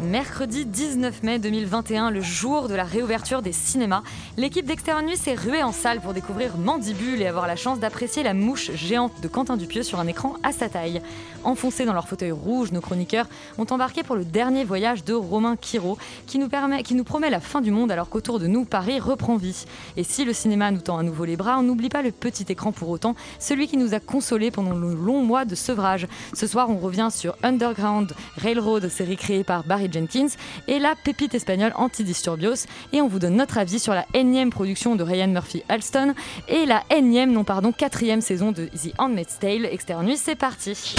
Mercredi 19 mai 2021, le jour de la réouverture des cinémas, l'équipe d'Externe Nuit s'est ruée en salle pour découvrir Mandibule et avoir la chance d'apprécier la mouche géante de Quentin Dupieux sur un écran à sa taille. Enfoncés dans leur fauteuil rouge, nos chroniqueurs ont embarqué pour le dernier voyage de Romain Quiro, qui nous, qui nous promet la fin du monde alors qu'autour de nous, Paris reprend vie. Et si le cinéma nous tend à nouveau les bras, on n'oublie pas le petit écran pour autant, celui qui nous a consolés pendant le long mois de sevrage. Ce soir, on revient sur Underground Railroad, série créée par Barry Jenkins, et la pépite espagnole Antidisturbios. Et on vous donne notre avis sur la énième production de Ryan Murphy Alston et la énième, non pardon, quatrième saison de The Handmaid's Tale. Externe c'est parti.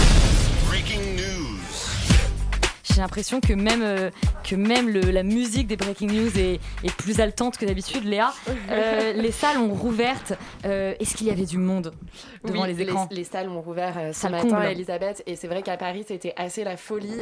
J'ai l'impression que même, euh, que même le- la musique des Breaking News est, est plus haletante que d'habitude, Léa. Euh, les salles ont rouvertes. Euh, Est-ce qu'il y avait du monde devant Oui, les écrans? les, salles ont rouvert euh, ce matin, comble. Elisabeth. Et c'est vrai qu'à Paris, c'était assez la folie.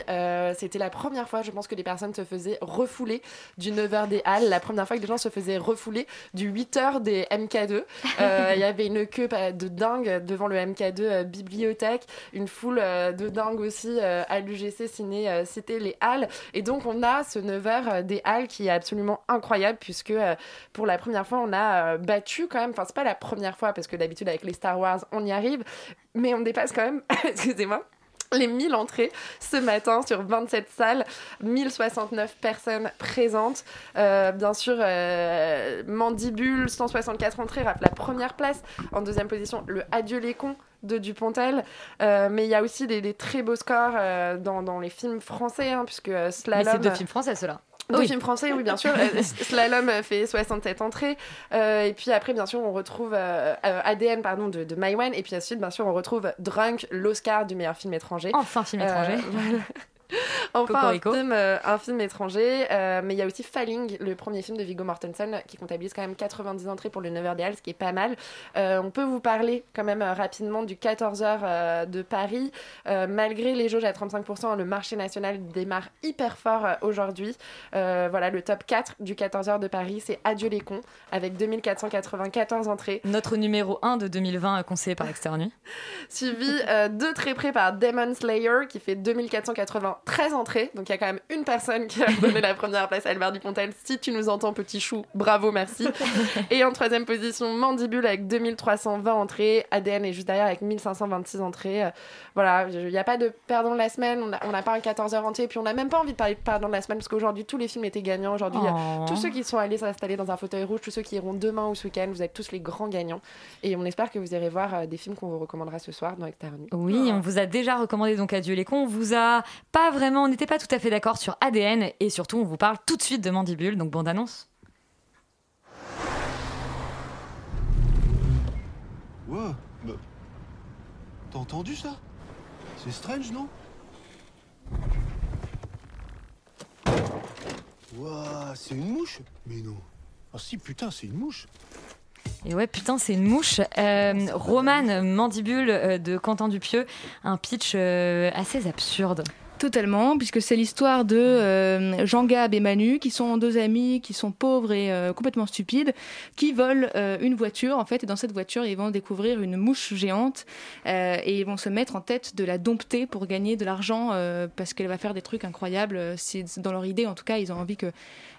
C'était la première fois, je pense, que les personnes se faisaient refouler du 9h des Halles. La première fois que les gens se faisaient refouler du 8h des MK2. Euh, Il y avait une queue de dingue devant le MK2 euh, bibliothèque. Une foule de dingue aussi à l'UGC Ciné euh, Les Halles. Et donc, on a ce 9h des Halles qui est absolument incroyable puisque euh, pour la première fois, on a euh, battu quand même. Enfin, c'est pas la première fois parce que d'habitude, avec les Star Wars, on y arrive. Mais on dépasse quand même, excusez-moi, les 1000 entrées ce matin sur 27 salles, 1069 personnes présentes. Euh, bien sûr, euh, Mandibule, 164 entrées, rate la première place. En deuxième position, le Adieu les cons de Dupontel. Euh, mais il y a aussi des, des très beaux scores euh, dans, dans les films français, hein, puisque euh, Mais Slalom... c'est deux films français, ceux-là. Deux Oui. films français, oui, bien sûr. Euh, Slalom fait 67 entrées. Euh, et puis après, bien sûr, on retrouve euh, ADN pardon, de, de. Et puis ensuite, bien sûr, on retrouve Drunk, l'Oscar du meilleur film étranger. Enfin, film étranger. Voilà. Enfin, un film, euh, un film étranger. euh, mais il y a aussi Falling, le premier film de Viggo Mortensen, qui comptabilise quand même 90 entrées pour le 9h des Halles, ce qui est pas mal. Euh, on peut vous parler quand même rapidement du 14h euh, de Paris. Malgré les jauges à 35%, le marché national démarre hyper fort aujourd'hui. Voilà, le top 4 du 14h de Paris, c'est Adieu les cons, avec 2494 entrées. Notre numéro 1 de 2020, euh, conseillé par Externe Nuit. suivi de très près par Demon Slayer qui fait 2493 entrées. Donc il y a quand même une personne qui a donné la première place à Albert Dupontel. Si tu nous entends, petit chou, bravo, merci. Et en troisième position, Mandibule avec 2320 entrées. ADN est juste derrière avec 1526 entrées. Euh, voilà, il n'y a pas de perdant de la semaine. On n'a pas un 14h entier. Puis on n'a même pas envie de parler de perdant de la semaine parce qu'aujourd'hui, tous les films étaient gagnants. Aujourd'hui, Oh. tous ceux qui sont allés s'installer dans un fauteuil rouge, tous ceux qui iront demain ou ce week-end, vous êtes tous les grands gagnants. Et on espère que vous irez voir euh, des films qu'on vous recommandera ce soir dans Nuit. Oui, on vous a déjà recommandé donc Adieu les cons. On vous a pas vraiment, on n'était pas tout à fait d'accord sur ADN et surtout on vous parle tout de suite de Mandibule, donc bande annonce. Wow, bah, T'as entendu ça? C'est strange, non? Waouh, c'est une mouche? Mais non. Ah si, putain, c'est une mouche. Et ouais, putain, c'est une mouche. Euh, Romane Mandibule euh, de Quentin Dupieux, un pitch euh, assez absurde. Totalement, puisque c'est l'histoire de euh, Jean Gab et Manu, qui sont deux amis, qui sont pauvres et euh, complètement stupides, qui volent euh, une voiture, en fait, et dans cette voiture, ils vont découvrir une mouche géante, et ils vont se mettre en tête de la dompter pour gagner de l'argent, parce qu'elle va faire des trucs incroyables. Dans leur idée, en tout cas, ils ont envie que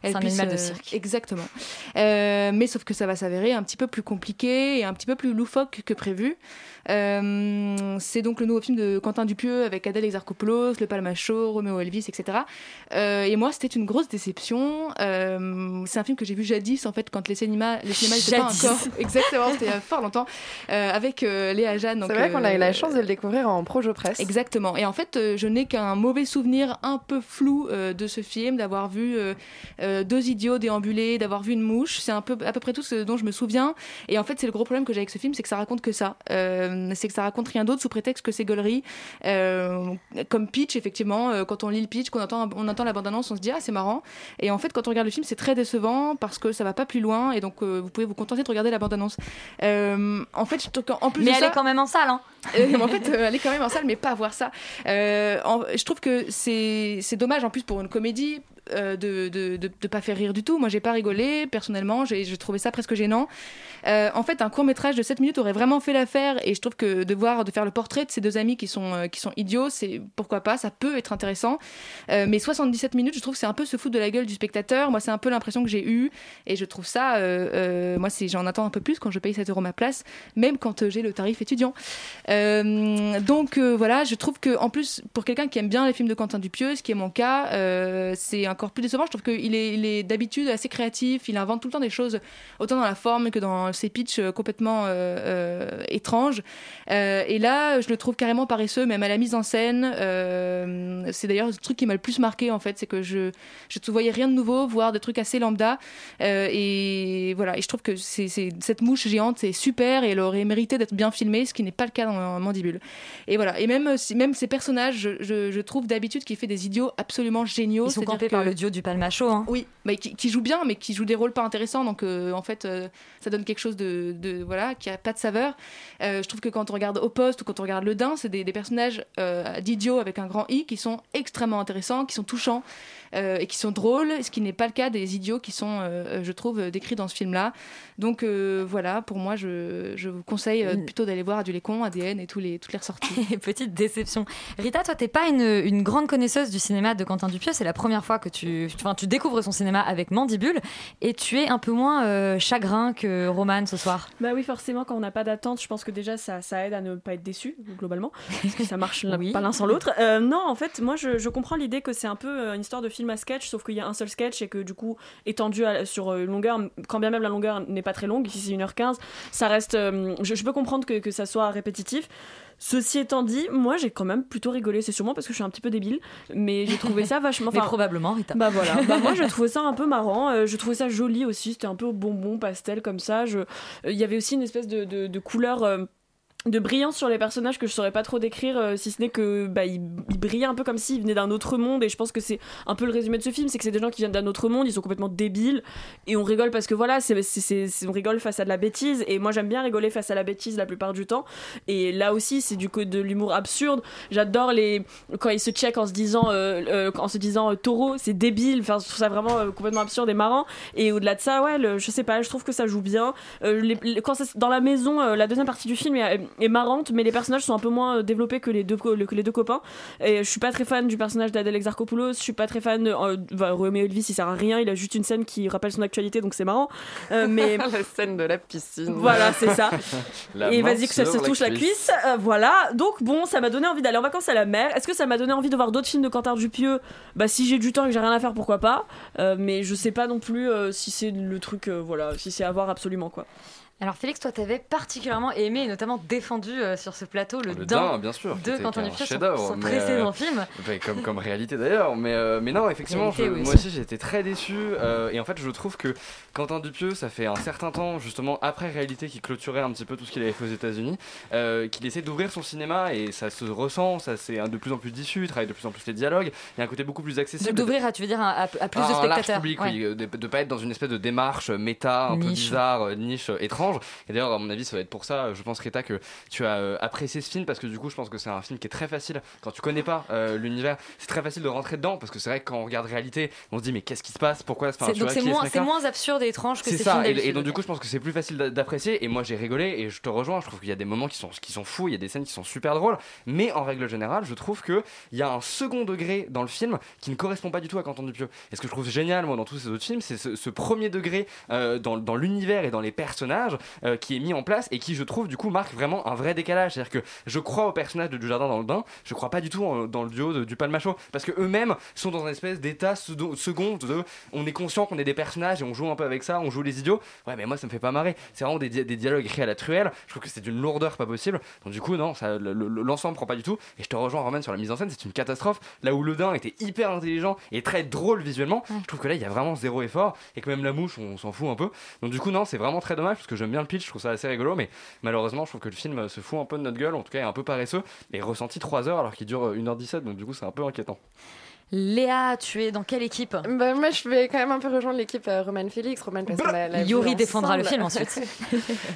elle C'est un puisse, animal de euh, cirque. Exactement. Euh, mais sauf que ça va s'avérer un petit peu plus compliqué et un petit peu plus loufoque que prévu. Euh, c'est donc le nouveau film de Quentin Dupieux avec Adèle Exarchopoulos, le Palma Palma Show, Romeo Elvis, etc. Euh, et moi, c'était une grosse déception. Euh, c'est un film que j'ai vu jadis, en fait, quand les cinémas, les cinémas n'étaient pas encore. Exactement, c'était il y a fort longtemps, euh, avec euh, Léa Jeanne. C'est vrai qu'on a eu la chance de le découvrir en Projo Press. Exactement. Et en fait, je n'ai qu'un mauvais souvenir un peu flou euh, de ce film, d'avoir vu euh, deux idiots déambuler, d'avoir vu une mouche. C'est un peu à peu près tout ce dont je me souviens. Et en fait, c'est le gros problème que j'ai avec ce film, c'est que ça raconte que ça. Euh, c'est que ça raconte rien d'autre sous prétexte que c'est gaulerie. Euh, comme pitch, effectivement, euh, quand on lit le pitch, qu'on entend, on entend la bande-annonce, on se dit ah c'est marrant. Et en fait, quand on regarde le film, c'est très décevant parce que ça va pas plus loin. Et donc, vous pouvez vous contenter de regarder la bande-annonce. En fait, je trouve qu'en plus Mais de elle ça- est quand même en salle. Hein. mais en fait, elle est quand même en salle, mais pas à voir ça. En- je trouve que c'est dommage en plus pour une comédie. Euh, de, de, de, de pas faire rire du tout. Moi, j'ai pas rigolé, personnellement, j'ai trouvé ça presque gênant. Euh, en fait, un court métrage de 7 minutes aurait vraiment fait l'affaire, et je trouve que de voir, de faire le portrait de ces deux amis qui sont, euh, qui sont idiots, c'est pourquoi pas, ça peut être intéressant. Mais 77 minutes, je trouve que c'est un peu se foutre de la gueule du spectateur. Moi, c'est un peu l'impression que j'ai eue, et je trouve ça, moi, j'en attends un peu plus quand je paye 7 euros ma place, même quand j'ai le tarif étudiant. Donc voilà, je trouve que en plus pour quelqu'un qui aime bien les films de Quentin Dupieux, ce qui est mon cas, c'est encore plus décevant. Je trouve qu'il est, il est d'habitude assez créatif, il invente tout le temps des choses, autant dans la forme que dans ses pitchs euh, complètement euh, euh, étranges. Et là, je le trouve carrément paresseux, même à la mise en scène. C'est d'ailleurs le truc qui m'a le plus marqué en fait, c'est que je ne voyais rien de nouveau, voire des trucs assez lambda. Et voilà, et je trouve que c'est, cette mouche géante, c'est super et elle aurait mérité d'être bien filmée, ce qui n'est pas le cas dans Mandibule. Et voilà, et même, ces personnages, je, je- je trouve d'habitude qu'il fait des idiots absolument géniaux. Ils sont campés par le duo du Palmacho. Hein. oui, mais qui, jouent bien, mais qui jouent des rôles pas intéressants. Donc, euh, en fait, euh, ça donne quelque chose de, de- voilà, qui a pas de saveur. Euh, je trouve que quand on regarde Au Poste ou quand on regarde Le Dain, c'est des, des personnages d'idiots avec un grand i qui sont extrêmement intéressants, qui sont touchants et qui sont drôles, ce qui n'est pas le cas des idiots qui sont, je trouve, décrits dans ce film-là. Donc, euh, voilà, pour moi, je, je vous conseille euh, plutôt d'aller voir Adulé Con, ADN et tous les, toutes les ressorties. Petite déception. Rita, toi, t'es pas une, une grande connaisseuse du cinéma de Quentin Dupieux. C'est la première fois que tu, enfin, tu découvres son cinéma avec Mandibule. Et tu es un peu moins euh, chagrin que Roman ce soir. Bah oui, forcément, quand on n'a pas d'attente, je pense que déjà ça, ça aide à ne pas être déçu, globalement, parce que ça marche Oui. pas l'un sans l'autre. Euh, non, en fait, moi je, je comprends l'idée que c'est un peu une histoire de film à sketch, sauf qu'il y a un seul sketch et que du coup, étendu à- sur une longueur, quand bien même la longueur n'est pas très longue, ici c'est 1h15, ça reste. euh, je, je peux comprendre que, que ça soit répétitif. Ceci étant dit, moi j'ai quand même plutôt rigolé, c'est sûrement parce que je suis un petit peu débile, mais j'ai trouvé ça vachement. Mais probablement, Rita. bah voilà, bah moi je trouvais ça un peu marrant, euh, je trouvais ça joli aussi, c'était un peu bonbon, pastel comme ça. Je- euh, Il y avait aussi une espèce de, de, de couleur. euh, de brillance sur les personnages que je saurais pas trop décrire euh, si ce n'est que bah ils, brillaient un peu comme s'ils venaient d'un autre monde et je pense que c'est un peu le résumé de ce film c'est que c'est des gens qui viennent d'un autre monde ils sont complètement débiles et on rigole parce que voilà c'est on rigole face à de la bêtise et moi j'aime bien rigoler face à la bêtise la plupart du temps et là aussi c'est du coup de l'humour absurde j'adore les quand ils se checkent en se disant euh, euh, en se disant euh, taureau c'est débile enfin je trouve ça vraiment complètement absurde et marrant et au-delà de ça ouais je sais pas je trouve que ça joue bien quand ça, dans la maison la deuxième partie du film est, est marrante mais les personnages sont un peu moins euh, développés que les deux que les deux copains et je suis pas très fan du personnage d'Adèle Exarchopoulos je suis pas très fan euh, bah, Roméo Elvis il sert à rien il a juste une scène qui rappelle son actualité donc c'est marrant Euh, mais la scène de la piscine. voilà, c'est ça. La et vas-y que ça se touche la cuisse. Euh, voilà. Donc bon, ça m'a donné envie d'aller en vacances à la mer. Est-ce que ça m'a donné envie de voir d'autres films de Quentin Dupieux? Bah si j'ai du temps et que j'ai rien à faire, pourquoi pas. Euh, mais je sais pas non plus si c'est le truc, voilà, si c'est à voir absolument quoi. Alors Félix, toi, t'avais particulièrement aimé et notamment défendu euh, sur ce plateau le, Le Dain Dain, bien sûr, de Quentin Dupieux, son, son précédent euh, film. Comme, comme réalité d'ailleurs, mais, euh, mais non, effectivement, Réalité, je- oui, moi aussi. j'ai été très déçu. et en fait, je trouve que Quentin Dupieux, ça fait un certain temps, justement après réalité, qui clôturait un petit peu tout ce qu'il avait fait aux États-Unis, qu'il essaie d'ouvrir son cinéma et ça se ressent, ça c'est de plus en plus d'issu, il travaille de plus en plus les dialogues, il y a un côté beaucoup plus accessible. D'ouvrir, à, tu veux dire, à, plus Ah, de large spectateurs. public, Ouais. oui, de, de pas être dans une espèce de démarche méta, un peu bizarre, niche, euh, étrange. Et d'ailleurs, à mon avis, ça va être pour ça, je pense, Rita, que tu as euh, apprécié ce film parce que du coup, je pense que c'est un film qui est très facile. Quand tu connais pas euh, l'univers, c'est très facile de rentrer dedans parce que c'est vrai que quand on regarde réalité, on se dit, mais qu'est-ce qui se passe? Pourquoi? Enfin, donc c'est est ce moins, moins absurde et étrange que c'est ces ça, films et, donc du coup je pense que c'est plus facile d'a- d'apprécier et moi j'ai rigolé et je te rejoins, je trouve qu'il y a des moments qui sont, qui sont fous, il y a des scènes qui sont super drôles, mais en règle générale je trouve qu'il y a un second degré dans le film qui ne correspond pas du tout à Quentin Dupieux. Et ce que je trouve génial moi dans tous ces autres films, c'est ce, ce premier degré euh, dans, dans l'univers et dans les personnages euh, qui est mis en place et qui, je trouve, du coup, marque vraiment un vrai décalage. C'est-à-dire que je crois au personnage de Dujardin dans le bain, je crois pas du tout en- dans le duo de- du Palmacho parce que eux-mêmes sont dans une espèce d'état second de on est conscient qu'on est des personnages et on joue un peu avec ça, on joue les idiots. Ouais, mais moi ça me fait pas marrer. C'est vraiment des, di- des dialogues écrits à la truelle. Je trouve que c'est d'une lourdeur pas possible. Donc du coup, non, ça, le- l'ensemble prend pas du tout. Et je te rejoins, Roman, sur la mise en scène, c'est une catastrophe. Là où le Dain était hyper intelligent et très drôle visuellement, je trouve que là il y a vraiment zéro effort et que même la mouche, on s'en fout un peu. Donc du coup, non, c'est vraiment très dommage parce que j'aime bien le pitch, je trouve ça assez rigolo, mais malheureusement, je trouve que le film euh, se fout un peu de notre gueule, en tout cas est un peu paresseux et ressenti 3 heures alors qu'il dure euh, 1h17, donc du coup, c'est un peu inquiétant. Léa, tu es dans quelle équipe? Bah, moi, je vais quand même un peu rejoindre l'équipe euh, Roman Félix. Roman, parce qu'on l'a- l'a vu Yuri défendra le film ensuite.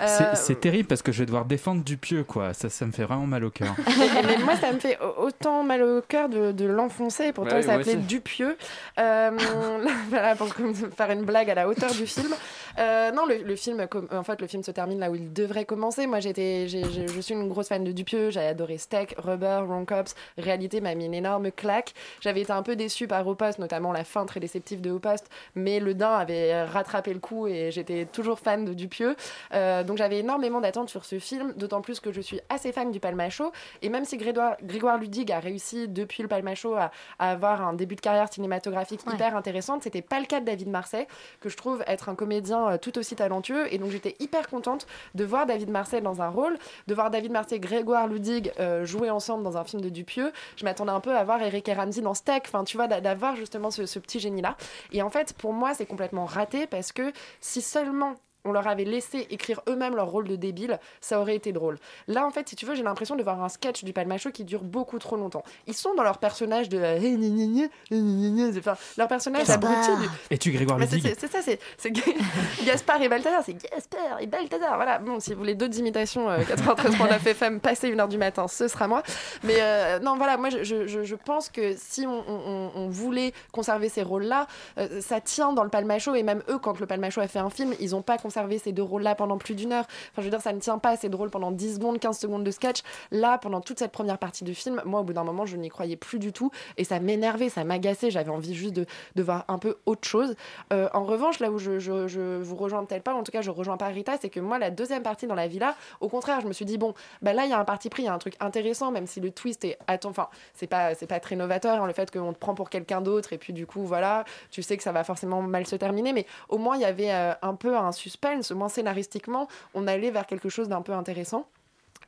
Euh, C'est- terrible parce que je vais devoir défendre Dupieux, quoi. Ça, ça me fait vraiment mal au cœur. mais, mais moi, ça me fait au- autant mal au cœur de, de l'enfoncer. Pourtant, Ouais, il s'appelait. Dupieux. Euh, voilà, pour faire une blague à la hauteur du film. Euh, non, le, le film, com- en fait, le film se termine là où il devrait commencer. Moi, j'étais, je suis une grosse fan de Dupieux. J'ai adoré Steak, Rubber, Wrong Cops. Réalité m'a mis une énorme claque. J'avais été un peu déçue par Au Poste, notamment la fin très déceptive de Au Poste. Mais le Dain avait rattrapé le coup et j'étais toujours fan de Dupieux. Euh, donc j'avais énormément d'attentes sur ce film, d'autant plus que je suis assez fan du Palmacho. Et même si Grégoire, Grégoire Ludig a réussi depuis le Palmacho à, à avoir un début de carrière cinématographique hyper intéressante, c'était pas le cas de David Marseille, que je trouve être un comédien euh, tout aussi talentueux. Et donc j'étais hyper contente de voir David Marseille dans un rôle, de voir David Marseille et Grégoire Ludig euh, jouer ensemble dans un film de Dupieux. Je m'attendais un peu à voir Eric et Ramsey dans Steak, enfin tu vois, d'a- d'avoir justement ce, ce petit génie-là. Et en fait, pour moi, c'est complètement raté parce que si seulement on leur avait laissé écrire eux-mêmes leur rôle de débile, ça aurait été drôle. Là, en fait, si tu veux, j'ai l'impression de voir un sketch du Palmacho qui dure beaucoup trop longtemps. Ils sont dans leur personnage de... euh, gna, Enfin, leur personnage abruti du... Et tu, Grégoire c'est- Ludig c'est c'est ça, c'est c'est Ga- Gaspard et Balthazar, c'est Gaspard et Balthazar. Voilà, bon, si vous voulez d'autres imitations, euh, 93.9 FM, passez 1h du matin, ce sera moi. Mais euh, non, voilà, moi je, je- je- je pense que si on, on- on voulait conserver ces rôles-là, euh, ça tient dans le Palmacho et même eux, quand le Palmacho a fait un film, ils n'ont pas conservé ces deux rôles-là pendant plus d'une heure. Enfin, je veux dire, ça ne tient pas, c'est drôle pendant 10 secondes, 15 secondes de sketch. Là, pendant toute cette première partie du film, moi, au bout d'un moment, je n'y croyais plus du tout et ça m'énervait, ça m'agaçait. J'avais envie juste de, de voir un peu autre chose. Euh, en revanche, là où je, je- vous rejoins peut-être pas, en tout cas, je rejoins pas Rita, c'est que moi, la deuxième partie dans la villa, au contraire, je me suis dit, bon, bah là, il y a un parti pris, il y a un truc intéressant, même si le twist est, attends, enfin, c'est pas, pas très novateur, hein, le fait qu'on te prend pour quelqu'un d'autre, et puis du coup, voilà, tu sais que ça va forcément mal se terminer, mais au moins, il y avait euh, un peu un suspense, moins scénaristiquement, on allait vers quelque chose d'un peu intéressant.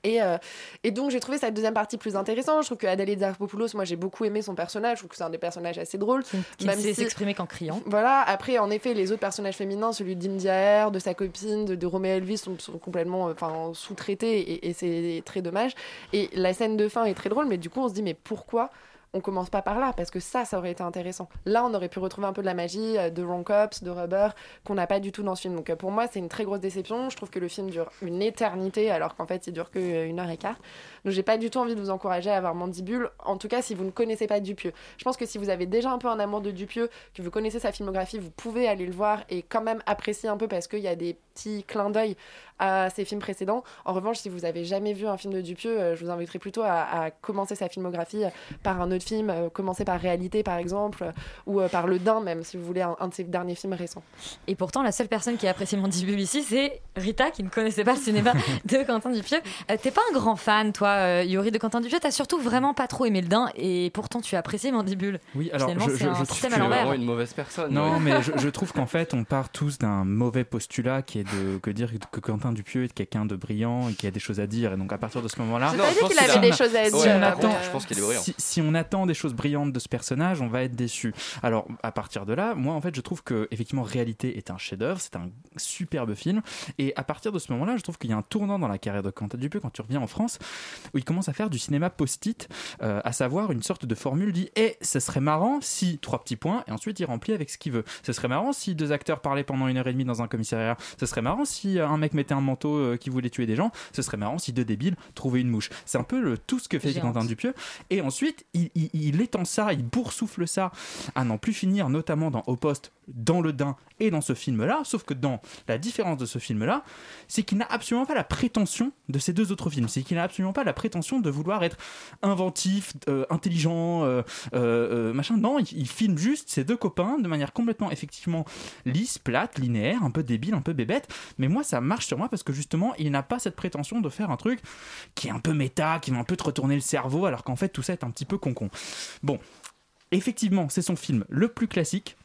Et, euh, et donc j'ai trouvé cette deuxième partie plus intéressante. Je trouve que Adèle Exarchopoulos, moi j'ai beaucoup aimé son personnage. Je trouve que c'est un des personnages assez drôles. Qui ne sait s'exprimer qu'en criant. Voilà. Après, en effet, les autres personnages féminins, celui d'India de sa copine, de, de Roméo Elvis, sont, sont complètement, euh, enfin, sous-traités et, et c'est très dommage. Et la scène de fin est très drôle, mais du coup on se dit mais pourquoi on commence pas par là parce que ça, ça aurait été intéressant. Là, on aurait pu retrouver un peu de la magie euh, de Wrong Cops, de Rubber, qu'on n'a pas du tout dans ce film. Donc euh, pour moi, c'est une très grosse déception. Je trouve que le film dure une éternité alors qu'en fait, il dure que euh, une heure et quart. Donc j'ai pas du tout envie de vous encourager à avoir Mandibule. En tout cas, si vous ne connaissez pas Dupieux. Je pense que si vous avez déjà un peu un amour de Dupieux, que vous connaissez sa filmographie, vous pouvez aller le voir et quand même apprécier un peu parce qu'il y a des petits clins d'œil à ses films précédents. En revanche, si vous avez jamais vu un film de Dupieux, euh, je vous inviterai plutôt à, à commencer sa filmographie euh, par un autre film, euh, commencer par Réalité par exemple, ou euh, par Le Dain même, si vous voulez un, un de ses derniers films récents. Et pourtant, la seule personne qui a apprécié Mandibule ici, c'est Rita, qui ne connaissait pas le cinéma de Quentin Dupieux. Euh, T'es pas un grand fan, toi, euh, Yuri, de Quentin Dupieux? T'as surtout vraiment pas trop aimé le Dain, et pourtant tu as apprécié Mandibule. Oui, alors Finalement, je, un je trouve que- l'envers. vraiment une mauvaise personne. Non, ouais. mais je, je trouve qu'en fait, on part tous d'un mauvais postulat qui est de que dire que Quentin Dupieux est quelqu'un de brillant et qui a des choses à dire. Et donc, à partir de ce moment-là, J'ai pas dit qu'il avait des choses à dire. si on mais, attend, je pense qu'il est brillant. si, si on attend des choses brillantes de ce personnage, on va être déçu. Alors, à partir de là, moi, en fait, je trouve que effectivement, Réalité est un chef-d'œuvre, c'est un superbe film. Et à partir de ce moment-là, je trouve qu'il y a un tournant dans la carrière de Quentin Dupieux quand tu reviens en France, où il commence à faire du cinéma post-it, euh, à savoir une sorte de formule dit Eh, ce serait marrant si trois petits points, et ensuite il remplit avec ce qu'il veut. Ce serait marrant si deux acteurs parlaient pendant une heure et demie dans un commissariat. Ce serait marrant si euh, un mec mettait un manteau euh, qui voulait tuer des gens. Ce serait marrant si deux débiles trouvaient une mouche. C'est un peu le, tout ce que fait. Quentin Dupieux. Et ensuite, il, il- il étend ça, il boursoufle ça à n'en plus finir, notamment dans Au Poste, dans le Dain et dans ce film-là, sauf que dans la différence de ce film-là, c'est qu'il n'a absolument pas la prétention de ces deux autres films. C'est qu'il n'a absolument pas la prétention de vouloir être inventif, euh, intelligent, euh, euh, machin. Non, il, il filme juste ses deux copains de manière complètement, effectivement, lisse, plate, linéaire, un peu débile, un peu bébête. Mais moi, ça marche sur moi parce que justement, il n'a pas cette prétention de faire un truc qui est un peu méta, qui va un peu te retourner le cerveau, alors qu'en fait, tout ça est un petit peu con-con. Bon, effectivement, c'est son film le plus classique.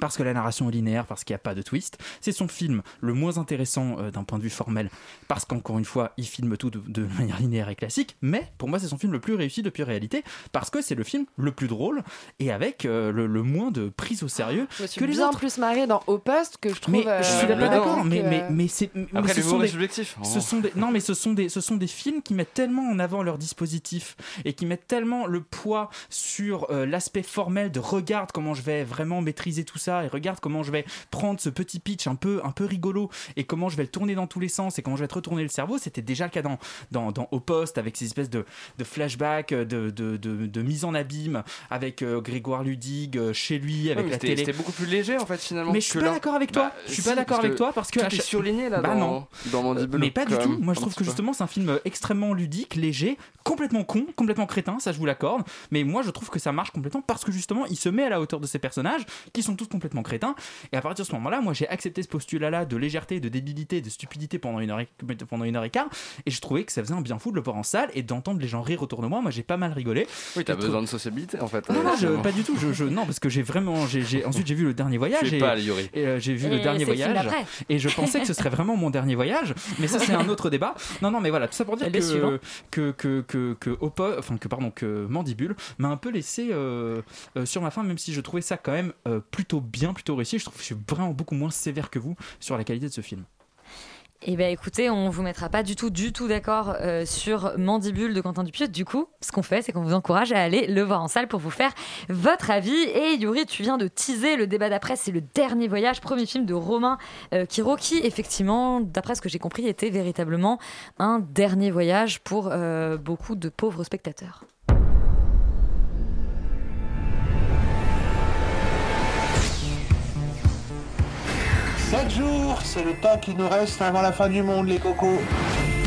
Parce que la narration est linéaire, parce qu'il n'y a pas de twist. C'est son film le moins intéressant euh, d'un point de vue formel, parce qu'encore une fois, il filme tout de, de manière linéaire et classique. Mais pour moi, c'est son film le plus réussi depuis réalité, parce que c'est le film le plus drôle et avec euh, le, le moins de prise au sérieux Je me suis que les bien autres. plus marrée dans Au Poste que je trouve. Mais euh, je suis pas d'accord, mais, mais, mais c'est. mais Après, ce sont des- subjectif. Ce sont des, non, mais ce sont, des, ce sont des films qui mettent tellement en avant leur dispositif et qui mettent tellement le poids sur euh, l'aspect formel de regarde comment je vais vraiment maîtriser tout ça et regarde comment je vais prendre ce petit pitch un peu, un peu rigolo et comment je vais le tourner dans tous les sens et comment je vais te retourner le cerveau. C'était déjà le cas dans, dans, dans Au Poste avec ces espèces de, de flashbacks, de, de, de, de mise en abîme avec euh, Grégoire Ludig euh, chez lui, avec Ouais, la télé. C'était beaucoup plus léger en fait finalement. Mais je suis pas d'accord avec toi. Bah, je suis si, pas d'accord avec toi parce que est chaque- surligné là Bah dans, non. dans. Mais pas du tout. Moi, je trouve que justement, c'est un film extrêmement ludique, léger, complètement con, complètement crétin, ça je vous l'accorde. Mais moi, je trouve que ça marche complètement parce que justement, il se met à la hauteur de ces personnages qui sont tous complètement crétins. Et à partir de ce moment-là, moi, j'ai accepté ce postulat-là de légèreté, de débilité, de stupidité pendant une heure et, pendant une heure et quart. Et je trouvais que ça faisait un bien fou de le voir en salle et d'entendre les gens rire autour de moi. Moi, j'ai pas mal rigolé. Oui, t'as besoin de sociabilité en fait. non, non, je- pas du tout. Je, je- non, parce que j'ai vraiment. ensuite, j'ai vu le dernier voyage. Et, pas, Yuri. et, euh, j'ai vu Et le dernier voyage. Et je pensais que ce serait vraiment mon dernier voyage. Mais ça, c'est un autre débat. Non, non, mais voilà, tout ça pour dire Le suivant. que, que, que, que, que enfin, que, pardon, que Mandibule m'a un peu laissé euh, euh, sur ma fin, même si je trouvais ça quand même euh, bien, plutôt réussi. Je trouve que je suis vraiment beaucoup moins sévère que vous sur la qualité de ce film. Eh bien écoutez, on vous mettra pas du tout, du tout d'accord euh, sur Mandibule de Quentin Dupieux. Du coup, ce qu'on fait, c'est qu'on vous encourage à aller le voir en salle pour vous faire votre avis. Et Yuri, tu viens de teaser le débat d'après, c'est le dernier voyage, premier film de Romain euh, Quiro, qui effectivement, d'après ce que j'ai compris, était véritablement un dernier voyage pour euh, beaucoup de pauvres spectateurs. Sept jours, c'est le temps qui nous reste avant la fin du monde, les cocos.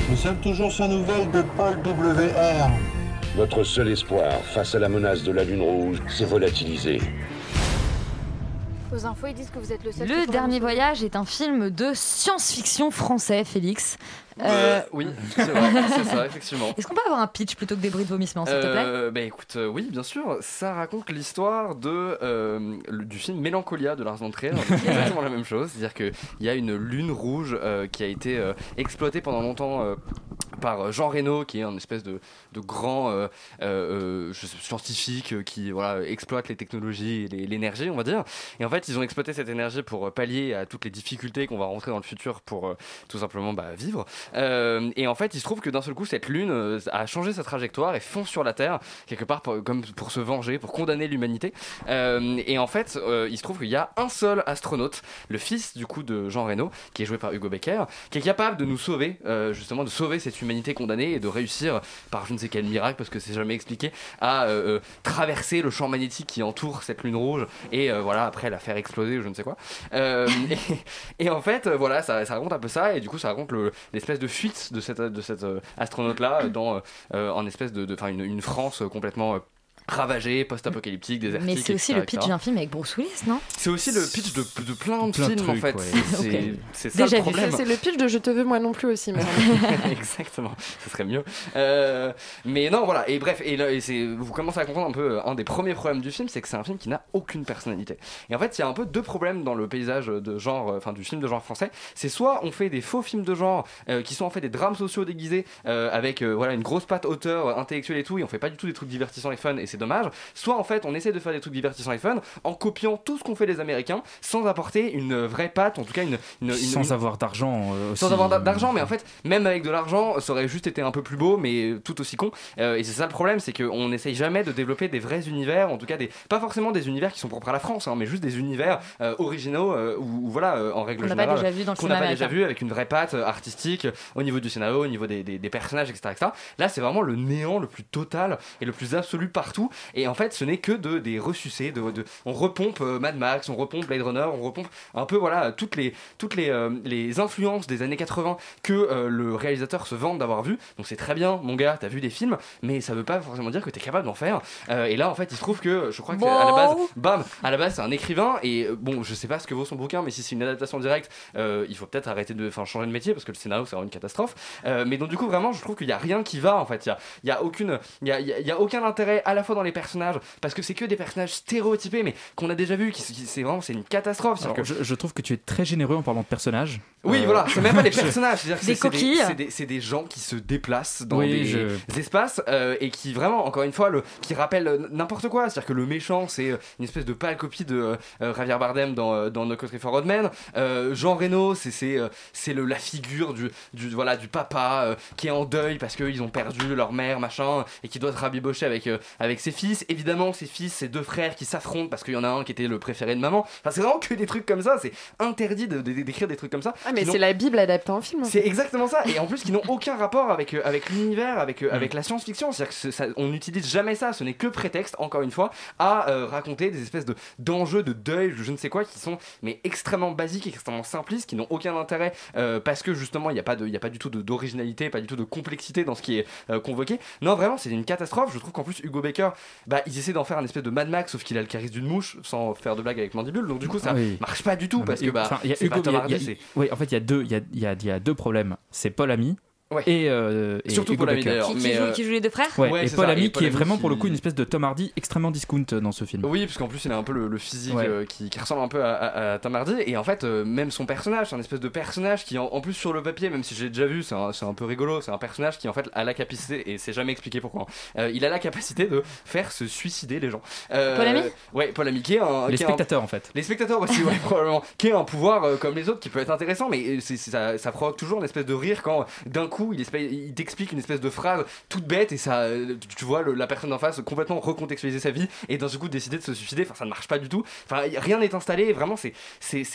Nous sommes toujours sans nouvelles de Paul WR. Votre seul espoir face à la menace de la Lune Rouge s'est volatilisé. Aux infos, ils disent que vous êtes le seul. Le dernier voyage est un film de science-fiction français, Félix. Euh, Euh, oui, c'est vrai, c'est ça, effectivement. Est-ce qu'on peut avoir un pitch plutôt que des bruits de vomissement, s'il te plaît? Euh, bah écoute, euh, oui, bien sûr. Ça raconte l'histoire de euh, le- du film Mélancolia de Lars von Trier. C'est exactement la même chose, c'est-à-dire que il y a une lune rouge euh, qui a été euh, exploitée pendant longtemps. euh, par euh, Jean Reno, qui est un espèce de, de grand euh, euh, scientifique euh, qui voilà, exploite les technologies et l'énergie, on va dire. Et en fait, ils ont exploité cette énergie pour euh, pallier à toutes les difficultés qu'on va rentrer dans le futur pour euh, tout simplement bah, vivre. Euh, et en fait, il se trouve que d'un seul coup, cette lune euh, a changé sa trajectoire et fonce sur la Terre, quelque part comme pour se venger, pour condamner l'humanité. Euh, et en fait, il se trouve qu'il y a un seul astronaute, le fils du coup de Jean Reno, qui est joué par Hugo Becker, qui est capable de nous sauver, justement, de sauver cette humanité condamnée et de réussir, par je ne sais quel miracle, parce que c'est jamais expliqué, à traverser le champ magnétique qui entoure cette lune rouge et voilà, après la faire exploser ou je ne sais quoi. Et, en fait, voilà, ça, ça raconte un peu ça, et du coup, ça raconte le- de fuite de cette, de cette euh, astronaute-là dans euh, euh, en espèce de, de- une, France euh, complètement ravagée, post-apocalyptique, désertique. Mais c'est aussi etc., le pitch d'un film avec Bruce Willis, non? C'est aussi le pitch de, de plein de Plein films en fait. ouais. C'est- Ok. C'est c'est ça Déjà le problème. C'est le pitch de Je te veux moi non plus aussi. mais- Exactement, ce serait mieux. Euh, mais non, voilà. Et bref, et, là, et c'est, vous commencez à comprendre un peu euh, un des premiers problèmes du film, c'est que c'est un film qui n'a aucune personnalité. Et en fait, il y a un peu deux problèmes dans le paysage de genre, euh, enfin du film de genre français. C'est soit on fait des faux films de genre euh, qui sont en fait des drames sociaux déguisés euh, avec euh, voilà une grosse patte auteur intellectuelle et tout, et on fait pas du tout des trucs divertissants et fun, et c'est dommage. Soit en fait on essaie de faire des trucs divertissants et fun en copiant tout ce qu'ont fait les Américains sans apporter une vraie patte, en tout cas une, une, une- Sans une- avoir d'argent. euh, sans avoir d'a- d'argent, mais en fait, même avec de l'argent, ça aurait juste été un peu plus beau, mais tout aussi con. Euh, et c'est ça le problème, c'est qu'on n'essaye jamais de développer des vrais univers, en tout cas des, pas forcément des univers qui sont propres à la France, hein, mais juste des univers euh, originaux, euh, ou ou voilà, euh, en règle Qu'on n'a pas générale, déjà vu dans le qu'on n'a cinéma pas déjà vu avec une vraie patte euh, artistique euh, au niveau du scénario, au niveau des, des- des personnages, etc., etc. Là, c'est vraiment le néant le plus total et le plus absolu partout. Tout. Et en fait, ce n'est que de, des ressucés. De, de- on repompe euh, Mad Max, on repompe Blade Runner, on repompe un peu voilà toutes les, toutes les, euh, les influences des années 80 que euh, le réalisateur se vante d'avoir vu. Donc c'est très bien, mon gars, t'as vu des films, mais ça veut pas forcément dire que t'es capable d'en faire. Euh, et là, en fait, il se trouve que je crois que à la base, bam, à la base, c'est un écrivain. Et bon, je sais pas ce que vaut son bouquin, mais si c'est une adaptation directe, il faut peut-être arrêter de, enfin, changer de métier parce que le scénario c'est vraiment une catastrophe. Mais donc du coup, vraiment, je trouve qu'il y a rien qui va en fait. Il y a, y a aucune, il y a, il y a- il y a aucun intérêt à la fois dans les personnages parce que c'est que des personnages stéréotypés, mais qu'on a déjà vu, qui, qui- c'est vraiment, c'est une catastrophe. Alors, C'est-à-dire que- je, je trouve que tu es très généreux en parlant de personnages. oui, Euh, voilà, c'est même pas les je- personnages, Des c'est- c'est coquilles. c'est des, c'est des gens qui se déplacent dans Oui, des, je- des espaces euh, et qui vraiment, encore une fois, le, qui rappellent euh, n'importe quoi. C'est-à-dire que le méchant, c'est une espèce de pâle copie de euh, Javier Bardem dans, dans No Country for Old Men. Euh, Jean Reno, c'est c'est c'est le la figure du, du voilà du papa euh, qui est en deuil parce qu'ils ont perdu leur mère, machin, et qui doit se rabibocher avec euh, avec ses fils. Évidemment, ses fils, ses deux frères qui s'affrontent parce qu'il y en a un qui était le préféré de maman. Enfin, c'est vraiment que des trucs comme ça. C'est interdit de- de- d'écrire des trucs comme ça. Ah, mais c'est la Bible adaptée en film. c'est exactement ça, et en plus qui n'ont aucun rapport avec, euh, avec l'univers, avec, euh, avec la science-fiction. C'est-à-dire que ça- on n'utilise jamais ça, ce n'est que prétexte, encore une fois, à euh, raconter des espèces de, d'enjeux, de deuil, de je ne sais quoi, qui sont mais extrêmement basiques, extrêmement simplistes, qui n'ont aucun intérêt parce que justement il n'y a, pas de- il y a pas du tout d'originalité, pas du tout de complexité dans ce qui est convoqué. Non, vraiment, c'est une catastrophe. Je trouve qu'en plus, Hugo Baker, bah, ils essaient d'en faire un espèce de Mad Max, sauf qu'il a le charisme d'une mouche, sans faire de blague avec Mandibule, donc du coup ça Oui. marche pas du tout Non, parce que bah, enfin, y a Hugo- y y en fait, il y a deux, y a deux problèmes. C'est Paul Ami Ouais. et, euh, et Surtout Hugo Paul Ami, d'ailleurs. Qui, qui euh, qui joue les deux frères Ouais, Ouais, et c'est Paul ça, Ami et Paul qui est vraiment qui- pour le coup une espèce de Tom Hardy extrêmement discount euh, dans ce film. Oui, parce qu'en plus il a un peu le, le physique Ouais. euh, qui, qui ressemble un peu à, à- à Tom Hardy et en fait euh, même son personnage, c'est un espèce de personnage qui en, en plus sur le papier, même si j'ai déjà vu, c'est un, c'est un peu rigolo, c'est un personnage qui en fait a la capacité et c'est jamais expliqué pourquoi. hein, euh, il a la capacité de faire se suicider les gens. Euh, Paul Ami Ouais, Paul Ami qui est un Les qui est un- spectateurs en fait. les spectateurs aussi, ouais, probablement. Qui est un pouvoir euh, comme les autres qui peut être intéressant, mais ça, ça provoque toujours une espèce de rire quand d'un coup il, t'explique une espèce de phrase toute bête et ça, tu- vois la personne d'en face complètement recontextualiser sa vie et d'un coup décider de se suicider. Enfin, ça ne marche pas du tout. Enfin, rien n'est installé. Vraiment, c'est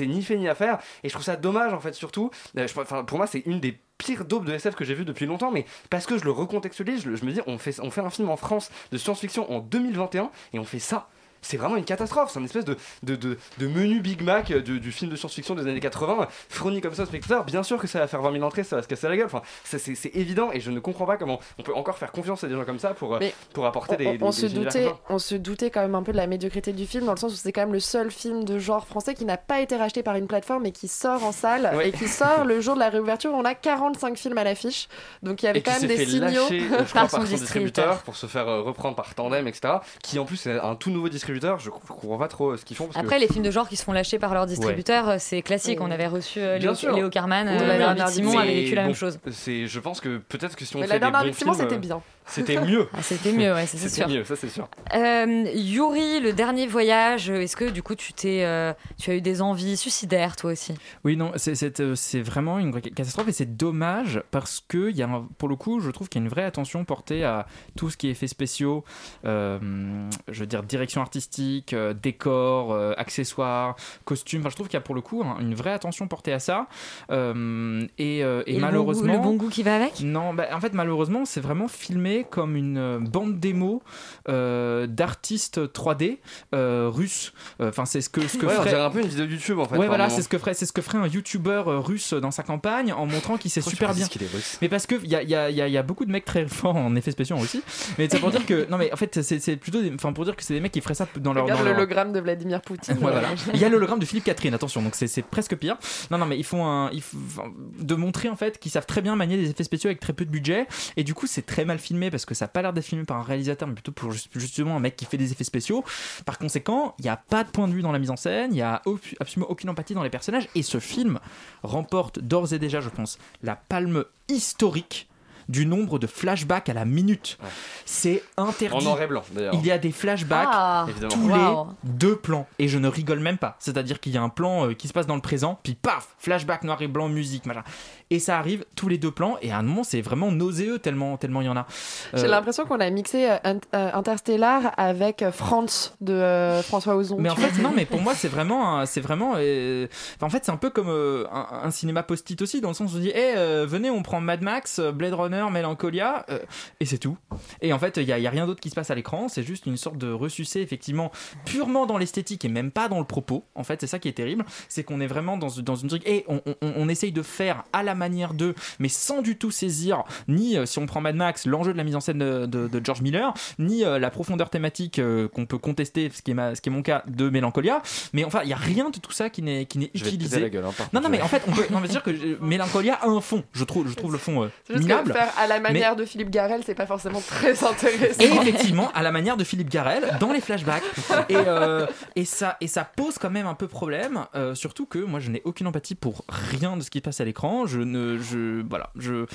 ni fait ni à faire. Et je trouve ça dommage en fait, surtout. Euh, pour moi, c'est une des pires daubes de SF que j'ai vu depuis longtemps, mais parce que je le recontextualise, je, je me dis, on fait, on fait un film en France de science-fiction en 2021 et on fait ça. C'est vraiment une catastrophe, c'est une espèce de, de, de, de menu Big Mac du, du film de science-fiction des années 80, fourni comme ça au spectateur. Bien sûr que ça va faire 20 000 entrées, ça va se casser la gueule. Enfin, ça, c'est c'est évident et je ne comprends pas comment on peut encore faire confiance à des gens comme ça pour, euh, Mais pour apporter des, on, des- on des se doutait, on se doutait quand même un peu de la médiocrité du film, dans le sens où c'est quand même le seul film de genre français qui n'a pas été racheté par une plateforme et qui sort en salle Ouais. et qui sort le jour de la réouverture. On a 45 films à l'affiche, donc il y avait et quand même des fait signaux lâcher, je crois, Par par son distributeur pour se faire euh, reprendre par Tandem, etc. Qui en plus est un tout nouveau distributeur. Je, je comprends pas trop euh, ce qu'ils font. Parce Après, que... les films de genre qui se font lâcher par leur distributeur, euh, c'est classique. On avait reçu euh, Léo, Carman, Oui, euh, de Simon avait vécu la bon, même chose. C'est, je pense que peut-être que si on Mais fait la des dernière bons Simon, c'était euh, bien. C'était mieux. Ah, c'était mieux, ouais, ça, c'est sûr. mieux, ça c'est sûr. Euh, Yuri, le dernier voyage, est-ce que du coup tu t'es, euh, tu as eu des envies suicidaires toi aussi? Oui, non, c'est- euh, c'est vraiment une vraie catastrophe et c'est dommage parce que, y a un- pour le coup, je trouve qu'il y a une vraie attention portée à tout ce qui est effets spéciaux, euh, je veux dire direction artistique, euh, décor, euh, accessoires, costumes. Enfin, je trouve qu'il y a pour le coup un- une vraie attention portée à ça. Euh, et, euh, et Et le bon malheureusement. goût- le bon goût qui va avec? Non, bah, en fait, malheureusement, c'est vraiment filmé comme une euh, bande démo euh, d'artistes 3D euh, russes. Euh, Enfin, c'est ce que ce que Ouais, ferait- un peu une vidéo YouTube en fait. Ouais, voilà, c'est ce que ferait, c'est ce que ferait un YouTuber euh, russe dans sa campagne en montrant qu'il sait super bien. qu'il est russe Mais parce que il y a, il y a- il y a- y a beaucoup de mecs très forts en effets spéciaux aussi. Mais c'est pour dire que non, mais en fait, c'est c'est plutôt, des- enfin pour dire que c'est des mecs qui feraient ça dans leur. Regarde dans leur- l'hologramme de Vladimir Poutine. Ouais, voilà. Il y a l'hologramme de Philippe Catherine, attention, donc c'est c'est presque pire. Non, non, mais ils font un. ils de montrer en fait qu'ils savent très bien manier des effets spéciaux avec très peu de budget. Et du coup, c'est très mal filmé parce que ça n'a pas l'air d'être filmé par un réalisateur, mais plutôt pour juste- justement un mec qui fait des effets spéciaux. Par conséquent, il n'y a pas de point de vue dans la mise en scène, il n'y a absolument aucune empathie dans les personnages. Et ce film remporte d'ores et déjà, je pense, la palme historique du nombre de flashbacks à la minute. C'est interdit. En noir et blanc d'ailleurs. Il y a des flashbacks Ah, Évidemment. tous les deux plans. Et je ne rigole même pas. C'est-à-dire qu'il y a un plan euh, qui se passe dans le présent, puis paf, flashback noir et blanc, musique, machin. Et ça arrive tous les deux plans. Et à un moment, c'est vraiment nauséeux tellement tellement il y en a. J'ai Euh, l'impression qu'on a mixé euh, Int- Interstellar avec France de euh, François Ozon. mais en fait, non, mais pour moi, c'est vraiment, c'est vraiment, euh, enfin, en fait, c'est un peu comme euh, un, un cinéma post-it aussi, dans le sens où on dit, eh, euh, venez, on prend Mad Max, Blade Runner Runner, Mélancolia, euh, et c'est tout. Et en fait, il n'y a, il y a rien d'autre qui se passe à l'écran, c'est juste une sorte de ressucé, effectivement, purement dans l'esthétique et même pas dans le propos. En fait, c'est ça qui est terrible, c'est qu'on est vraiment dans, dans une truc, et on, on- on essaye de faire à la manière d'eux, mais sans du tout saisir, ni euh, si on prend Mad Max, l'enjeu de la mise en scène de, de- de George Miller, ni euh, la profondeur thématique euh, qu'on peut contester, ce qui, est ma- ce qui est mon cas de Mélancolia. Mais enfin, il n'y a rien de tout ça qui n'est qui n'est Je vais te utilisé. gueule, hein, non, non, mais en fait, on peut, non, mais sûr que Mélancolia a un fond. Je trouve, je trouve le fond euh, C'est juste minable. Que faire à la mais- manière de Philippe Garel, c'est pas forcément très intéressant. et effectivement, à la manière de Philippe Garel, dans les flashbacks. Et, euh, et, ça, et ça pose quand même un peu problème. euh, surtout que moi, je n'ai aucune empathie pour rien de ce qui passe à l'écran. Je ne. Je, voilà. Je.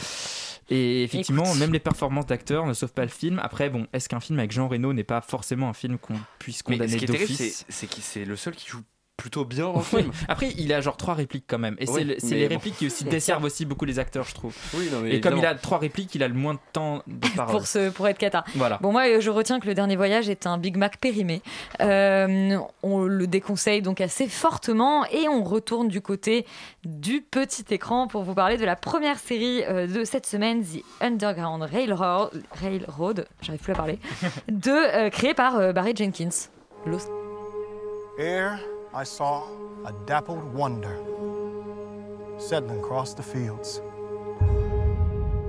Et effectivement, Écoute. même les performances d'acteurs ne sauvent pas le film. Après, bon, est-ce qu'un film avec Jean Reno n'est pas forcément un film qu'on puisse condamner ce qui est terrible, d'office? c'est qu'il c'est le seul qui joue plutôt bien dans le Oui. film. Après, il a genre trois répliques quand même. Et c'est Oui, le- les bon. répliques qui aussi desservent aussi beaucoup les acteurs, je trouve. Oui, non, mais et comme il a trois répliques, il a le moins de temps de parole. pour, ce, pour être cata. Voilà. Bon, moi, euh, je retiens que le dernier voyage est un Big Mac périmé. Euh, on le déconseille donc assez fortement et on retourne du côté du petit écran pour vous parler de la première série euh, de cette semaine, The Underground Railroad, Railroad j'arrive plus à parler, de, euh, créée par euh, Barry Jenkins. I saw a dappled wonder settling across the fields,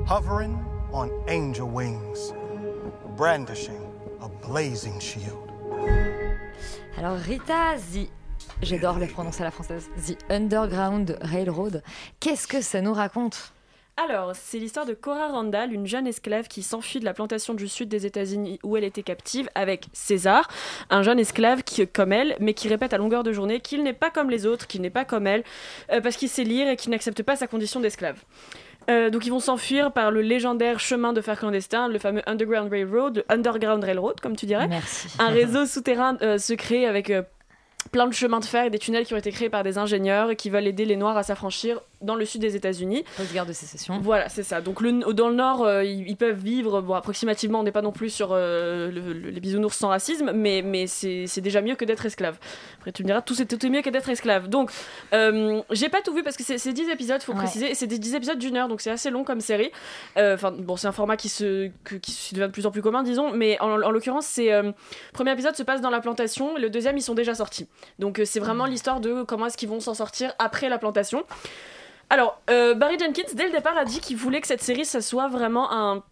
hovering on angel wings, brandishing a blazing shield. Alors Rita, The... J'adore le prononcer à la française. The Underground Railroad. Qu'est-ce que ça nous raconte? Alors, c'est l'histoire de Cora Randall, une jeune esclave qui s'enfuit de la plantation du sud des États-Unis où elle était captive avec César, un jeune esclave qui, comme elle, mais qui répète à longueur de journée qu'il n'est pas comme les autres, qu'il n'est pas comme elle, euh, parce qu'il sait lire et qu'il n'accepte pas sa condition d'esclave. Euh, donc ils vont s'enfuir par le légendaire chemin de fer clandestin, le fameux Underground Railroad, le Underground Railroad comme tu dirais. Merci. Un réseau souterrain euh, secret avec plein de chemins de fer et des tunnels qui ont été créés par des ingénieurs qui veulent aider les Noirs à s'affranchir dans le sud des États-Unis. Post-guerre de sécession. Voilà, c'est ça. Donc le, dans le nord, euh, ils, ils peuvent vivre, bon, approximativement, on n'est pas non plus sur euh, le- le- les bisounours sans racisme, mais, mais c'est déjà mieux que d'être esclave. Après, tu me diras, tout c'est tout est mieux que d'être esclave. Donc, euh, j'ai pas tout vu parce que c'est c'est 10 épisodes, faut Ouais. préciser, et c'est des 10 épisodes d'une heure, donc c'est assez long comme série. Euh, Enfin, bon, c'est un format qui se, que- qui se devient de plus en plus commun, disons, mais en, en l'occurrence, c'est. le premier épisode se passe dans la plantation, le deuxième, ils sont déjà sortis. Donc, c'est vraiment l'histoire de comment est-ce qu'ils vont s'en sortir après la plantation. Alors, euh, Barry Jenkins, dès le départ, a dit qu'il voulait que cette série, ça soit vraiment un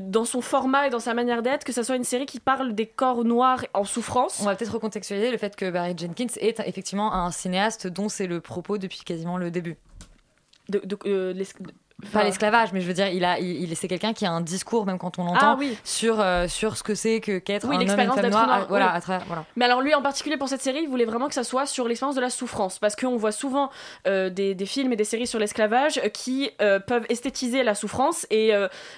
dans son format et dans sa manière d'être, que ça soit une série qui parle des corps noirs en souffrance. On va peut-être recontextualiser le fait que Barry Jenkins est effectivement un cinéaste dont c'est le propos depuis quasiment le début. De, de- euh, Pas l'esclavage, mais je veux dire, il a, il, il- c'est quelqu'un qui a un discours, même quand on l'entend, Ah oui. sur, euh, sur ce que c'est que qu'être Oui, un homme une l'expérience femme noire. noir, à- voilà, oui. à travers- voilà. Mais alors lui en particulier pour cette série, il voulait vraiment que ça soit sur l'expérience de la souffrance, parce qu'on voit souvent euh, des, des films et des séries sur l'esclavage qui euh, peuvent esthétiser la souffrance et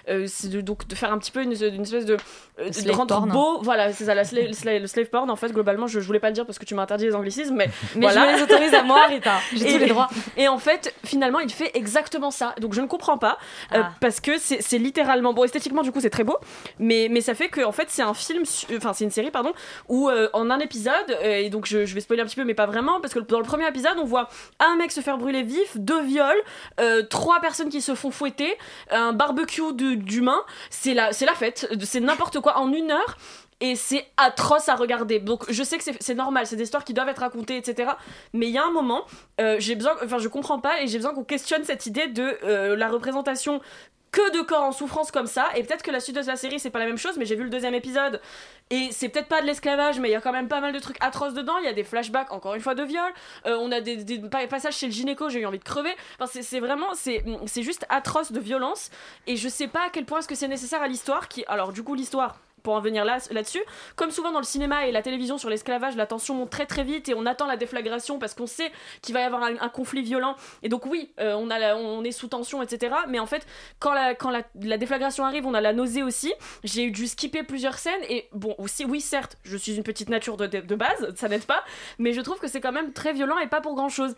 de, donc de faire un petit peu une, une espèce de, de rendre porn. beau, voilà, c'est ça, la slave, slave- le slave porn en fait globalement. Je, je voulais pas le dire parce que tu m'as interdit les anglicismes, mais Mais voilà. je me les autorise à moi, Rita. J'ai tous les droits. Et en fait, finalement, il fait exactement ça. Donc je ne comprends pas euh, Ah. parce que c'est littéralement bon esthétiquement du coup c'est très beau, mais mais ça fait que en fait c'est un film, su- enfin c'est une série pardon où euh, en un épisode euh, et donc je, je vais spoiler un petit peu mais pas vraiment parce que dans le premier épisode on voit un mec se faire brûler vif, deux viols, euh, trois personnes qui se font fouetter, un barbecue d'humains, c'est la c'est la fête, c'est n'importe quoi. En une heure et c'est atroce à regarder. Donc je sais que c'est- normal, c'est des histoires qui doivent être racontées, etc. Mais il y a un moment, euh, j'ai besoin, enfin je comprends pas et j'ai besoin qu'on questionne cette idée de euh, la représentation que de corps en souffrance comme ça. Et peut-être que la suite de la série c'est pas la même chose, mais j'ai vu le deuxième épisode et c'est peut-être pas de l'esclavage, mais il y a quand même pas mal de trucs atroces dedans. Il y a des flashbacks, encore une fois, de viol. Euh, on a des, des pa- passages chez le gynéco, j'ai eu envie de crever. Enfin, c'est- vraiment, c'est juste atroce de violence. Et je sais pas à quel point est-ce que c'est nécessaire à l'histoire. Qui, alors du coup l'histoire. Pour en venir là- là-dessus, comme souvent dans le cinéma et la télévision sur l'esclavage, la tension monte très très vite et on attend la déflagration parce qu'on sait qu'il va y avoir un, conflit violent. Et donc oui, euh, on, a on est sous tension, etc. Mais en fait, quand la, quand la, la déflagration arrive, on a la nausée aussi. J'ai dû skipper plusieurs scènes et bon, aussi, oui, certes, je suis une petite nature de, de, base, ça n'aide pas, mais je trouve que c'est quand même très violent et pas pour grand chose.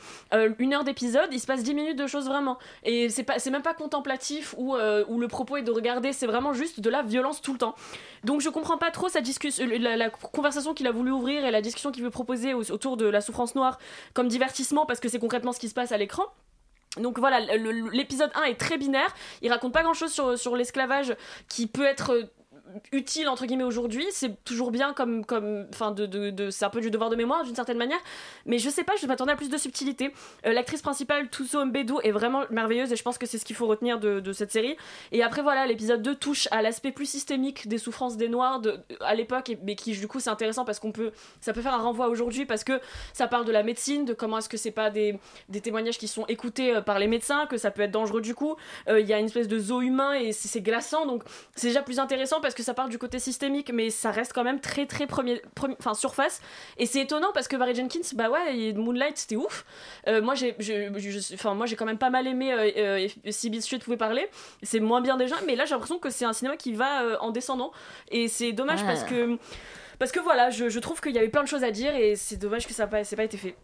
une heure d'épisode, il se passe 10 minutes de choses vraiment. Et c'est pas- même pas contemplatif où, euh, le propos est de regarder, c'est vraiment juste de la violence tout le temps. Donc je comprends pas trop discussion, la, conversation qu'il a voulu ouvrir et la discussion qu'il veut proposer au- autour de la souffrance noire comme divertissement parce que c'est concrètement ce qui se passe à l'écran. Donc voilà, l'épisode 1 est très binaire. Il raconte pas grand chose sur, sur l'esclavage qui peut être euh, utile entre guillemets aujourd'hui c'est toujours bien comme comme enfin de, de, c'est un peu du devoir de mémoire d'une certaine manière. Mais je sais pas je m'attendais à plus de subtilité. Euh, l'actrice principale Tuso Mbedu est vraiment merveilleuse et je pense que c'est ce qu'il faut retenir de, de cette série. Et après voilà l'épisode 2 touche à l'aspect plus systémique des souffrances des noirs de, à l'époque mais qui du coup c'est intéressant parce qu'on peut ça peut faire un renvoi aujourd'hui parce que ça parle de la médecine de comment est-ce que c'est pas des, des témoignages qui sont écoutés euh, par les médecins que ça peut être dangereux du coup. Euh, il y a une espèce de zoo humain et c'est glaçant donc c'est déjà plus intéressant parce que ça part du côté systémique mais ça reste quand même très très premier, premier- enfin surface. Et c'est étonnant parce que Barry Jenkins bah ouais et Moonlight c'était ouf. Euh, moi j'ai enfin moi j'ai quand même pas mal aimé euh, euh, si pouvait parler. C'est moins bien déjà mais là j'ai l'impression que c'est un cinéma qui va euh, en descendant. Et c'est dommage Ah. parce que parce que voilà je, je trouve qu'il y avait plein de choses à dire et c'est dommage que ça n'a pas, pas été fait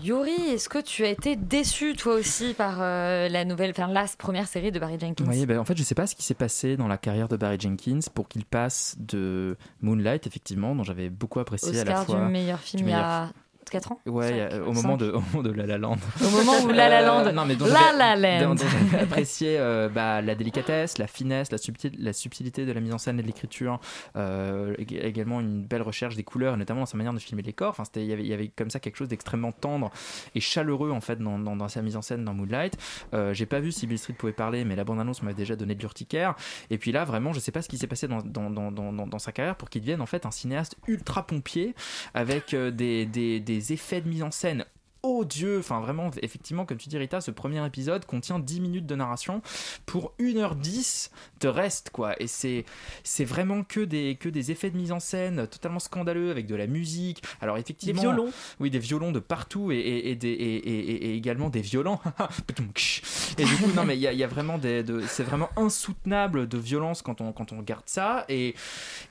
Yuri, est-ce que tu as été déçu toi aussi par euh, la nouvelle, enfin la première série de Barry Jenkins? Oui, ben, en fait, je sais pas ce qui s'est passé dans la carrière de Barry Jenkins pour qu'il passe de Moonlight, effectivement, dont j'avais beaucoup apprécié à la fois. du meilleur film du meilleur 4 ans Ouais, euh, au moment de, au moment de La La Land. Au moment où La La Land- Euh, non, mais dont La La Land. apprécié euh, bah, la délicatesse, la finesse, la subtilité, la subtilité de la mise en scène et de l'écriture, euh, ég- également une belle recherche des couleurs, notamment dans sa manière de filmer les corps. Enfin, il y avait, il y avait comme ça quelque chose d'extrêmement tendre et chaleureux en fait dans, dans- dans sa mise en scène dans Moonlight. Euh, J'ai pas vu si Bill Street pouvait parler, mais la bande-annonce m'avait déjà donné de l'urticaire. Et puis là, vraiment, je sais pas ce qui s'est passé dans, dans, sa carrière pour qu'il devienne en fait un cinéaste ultra pompier avec euh, des, des, effets de mise en scène Oh Dieu, enfin vraiment, effectivement, comme tu dis Rita, ce premier épisode contient 10 minutes de narration pour 1h10 de reste, quoi. Et c'est, c'est vraiment que des, que des effets de mise en scène totalement scandaleux avec de la musique. Alors effectivement. Des violons. Oui, des violons de partout et, et, et des, et, également des violents. et du coup, non, mais il y y a vraiment des. de- c'est vraiment insoutenable de violence quand on, quand on regarde ça. Et,